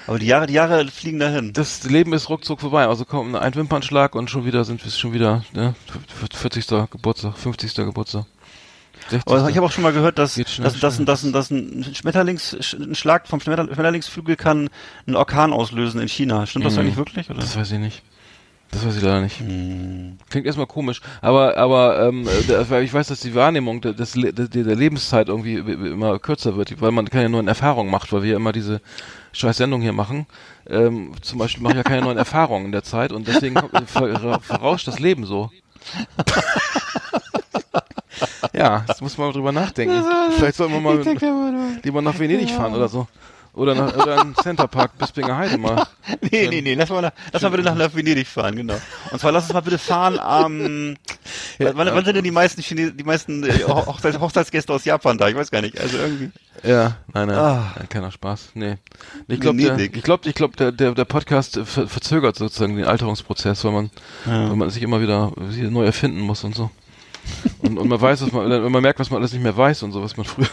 Aber die Jahre, die Jahre fliegen dahin. Das Leben ist ruckzuck vorbei. Also kommt ein Wimpernschlag und schon wieder sind wir schon wieder, ne, 40. Geburtstag, 50. Geburtstag. 60. Aber ich habe auch schon mal gehört, dass, schnell, dass, dass, dass, dass ein Schmetterlings, ein Schlag vom Schmetter- Schmetterlingsflügel kann einen Orkan auslösen in China. Stimmt das Mhm. eigentlich wirklich? Oder? Das weiß ich nicht. Das weiß ich leider nicht. Hm. Klingt erstmal komisch, aber aber ähm, weil ich weiß, dass die Wahrnehmung der, der, der Lebenszeit irgendwie immer kürzer wird, weil man keine neuen Erfahrungen macht, weil wir immer diese scheiß Sendung hier machen. Ähm, zum Beispiel mache ich ja keine neuen Erfahrungen in der Zeit und deswegen ver, verrauscht das Leben so. ja, das muss man mal drüber nachdenken. Vielleicht soll man mal lieber nach Venedig fahren oder so. Oder, nach, oder in Center Park Bispinger Heide mal. <laughs> Nee, nee, nee, lass mal, nach, lass mal bitte nach, Venedig fahren, genau. Und zwar lass uns mal bitte fahren am, wann, wann sind denn die meisten Chines, die meisten äh, Ho- Hochzeits, Hochzeitsgäste aus Japan da? Ich weiß gar nicht, also irgendwie. Ja, nein, nein, Ah. nein keiner Spaß. Nee. Ich glaube, der, Venedig. ich glaube, ich glaube, der, der, der Podcast ver verzögert sozusagen den Alterungsprozess, weil man, weil man sich immer wieder neu erfinden muss und so. Und, und man weiß, was man, wenn man merkt, was man alles nicht mehr weiß und so, was man früher,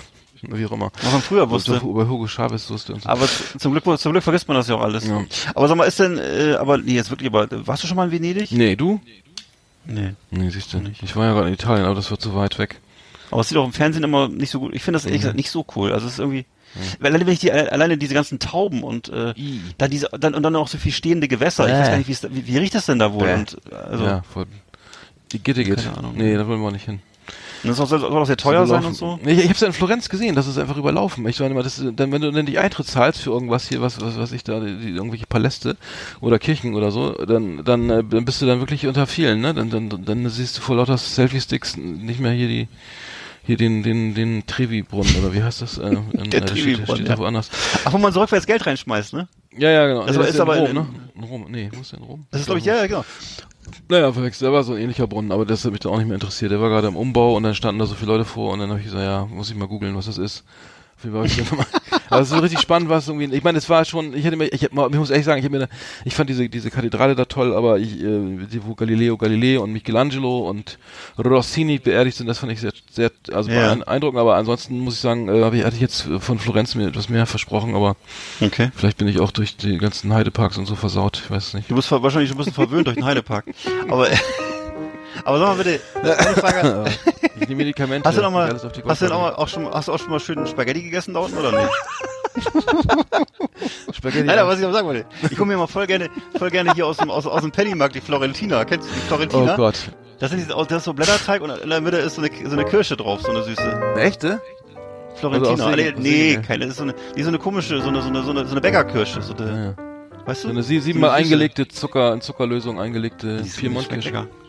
wie auch immer, Was man früher wusste. über Hugo Chavez wusste so. Aber zum Glück, zum Glück vergisst man das ja auch alles. Ja. Aber sag mal, ist denn, äh, aber nee, jetzt wirklich, aber warst du schon mal in Venedig? nee, du? Nee. Nee, siehst du nicht. Ich war ja gerade in Italien, aber das war zu weit weg. Aber es sieht auch im Fernsehen immer nicht so gut. Ich finde das ehrlich gesagt nicht so cool. Also es ist irgendwie, weil alleine wenn ich die, alleine diese ganzen Tauben und äh, I. dann diese, dann und dann auch so viel stehende Gewässer. Ich weiß gar nicht, wie, wie, wie riecht das denn da wohl? Bäh. Und also ja, voll. Die Gittiget. Keine Ahnung. Nee, da wollen wir nicht hin. Das soll, soll auch sehr teuer sein und so. Ich, ich habe es ja in Florenz gesehen, das ist einfach überlaufen. Ich meine immer, das, ist- dann, wenn du dann die Eintritt zahlst für irgendwas hier, was, was, was ich da, die, irgendwelche Paläste oder Kirchen oder so, dann, dann, äh, dann bist du dann wirklich unter vielen, ne? Dann, dann, dann siehst du vor lauter Selfie-Sticks nicht mehr hier die, hier den, den, den Trevi-Brunnen oder wie heißt das? Äh, <laughs> in, Der äh, Trevi-Brunnen, steht ja. woanders. Ach, wo man rückwärts Geld reinschmeißt, ne? Ja, ja, genau. Das Nee, ist in aber Rom, in- ne? In Rom, nee, wo ist der in Rom? Das ist, glaube ich, ja, ja, genau. Naja, verwechselt. Da war so ein ähnlicher Brunnen, aber das hat mich dann auch nicht mehr interessiert. Der war gerade im Umbau und dann standen da so viele Leute vor und dann habe ich gesagt, ja, muss ich mal googeln, was das ist. Es ist so richtig spannend, was irgendwie. Ich meine, es war schon. Ich hätte mir, ich, ich muss ehrlich sagen, ich mir, ich fand diese diese Kathedrale da toll, aber ich, äh, die, wo Galileo Galilei und Michelangelo und Rossini beerdigt sind, das fand ich sehr, sehr, also Ja. beeindruckend. Aber ansonsten muss ich sagen, äh, ich, hatte ich jetzt von Florenz mir etwas mehr versprochen, aber Okay. vielleicht bin ich auch durch die ganzen Heideparks und so versaut. Ich weiß es nicht. Du bist wahrscheinlich schon ein bisschen verwöhnt durch den Heidepark. Aber, aber sag mal bitte, eine Frage. <laughs> Ich nehme Medikamente. Hast du noch mal, die hast du denn auch, schon, hast du auch schon mal schön Spaghetti gegessen da unten oder nicht? <laughs> Spaghetti? Nein, was ich aber sagen wollte, ich komme mir mal voll gerne, voll gerne hier aus dem, aus, aus dem Pennymarkt, die Florentina. Kennst du die Florentina? Oh Gott. Das sind das ist so Blätterteig und in der Mitte ist so eine, so eine Kirsche drauf, so eine süße. Eine echte? Florentina. Also Segen- nee, Segen, keine, das ist so eine, die ist so eine komische, so eine, so eine, so eine, so eine Bäckerkirsche, so eine, Ja. weißt du? So eine sie- siebenmal So eine süße. eingelegte Zucker, in Zuckerlösung eingelegte Die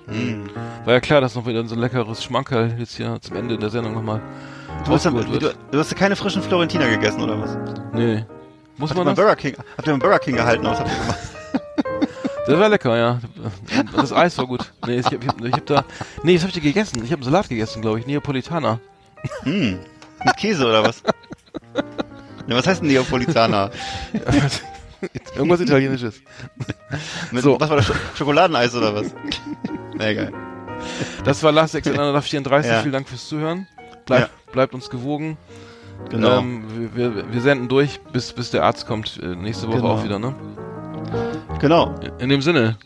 Mm. War ja klar, dass noch wieder so ein leckeres Schmankerl jetzt hier zum Ende der Sendung nochmal Du hast, dann, du, du hast ja keine frischen Florentina gegessen, oder was? Nee. Muss Habt man das? Burger King, habt ihr beim Burger King gehalten, was habt ihr gemacht? <laughs> Das war lecker, ja. Das Eis war gut. Nee, ich hab, ich hab, ich hab da, nee, das hab ich gegessen. Ich habe einen Salat gegessen, glaube ich, Neapolitaner. Hm, mit Käse oder was? <laughs> Ja, was heißt denn Neapolitaner? <laughs> <laughs> Irgendwas Italienisches. <laughs> Mit, So. Was war das? Sch Schokoladeneis oder was? <laughs> Na egal. Das war Last Exit 34. Ja. Vielen Dank fürs Zuhören. Bleib, Ja. Bleibt uns gewogen. Genau. Ähm, wir, wir, wir senden durch, bis, bis der Arzt kommt. Äh, nächste Woche Genau. auch wieder, ne? genau. In dem Sinne.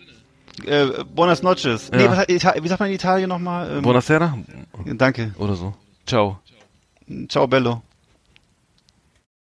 Äh, buenas noches. Ja. Nee, was, wie sagt man in Italien nochmal? Ähm, Buonasera. Danke. Oder so. Ciao. Ciao, Bello.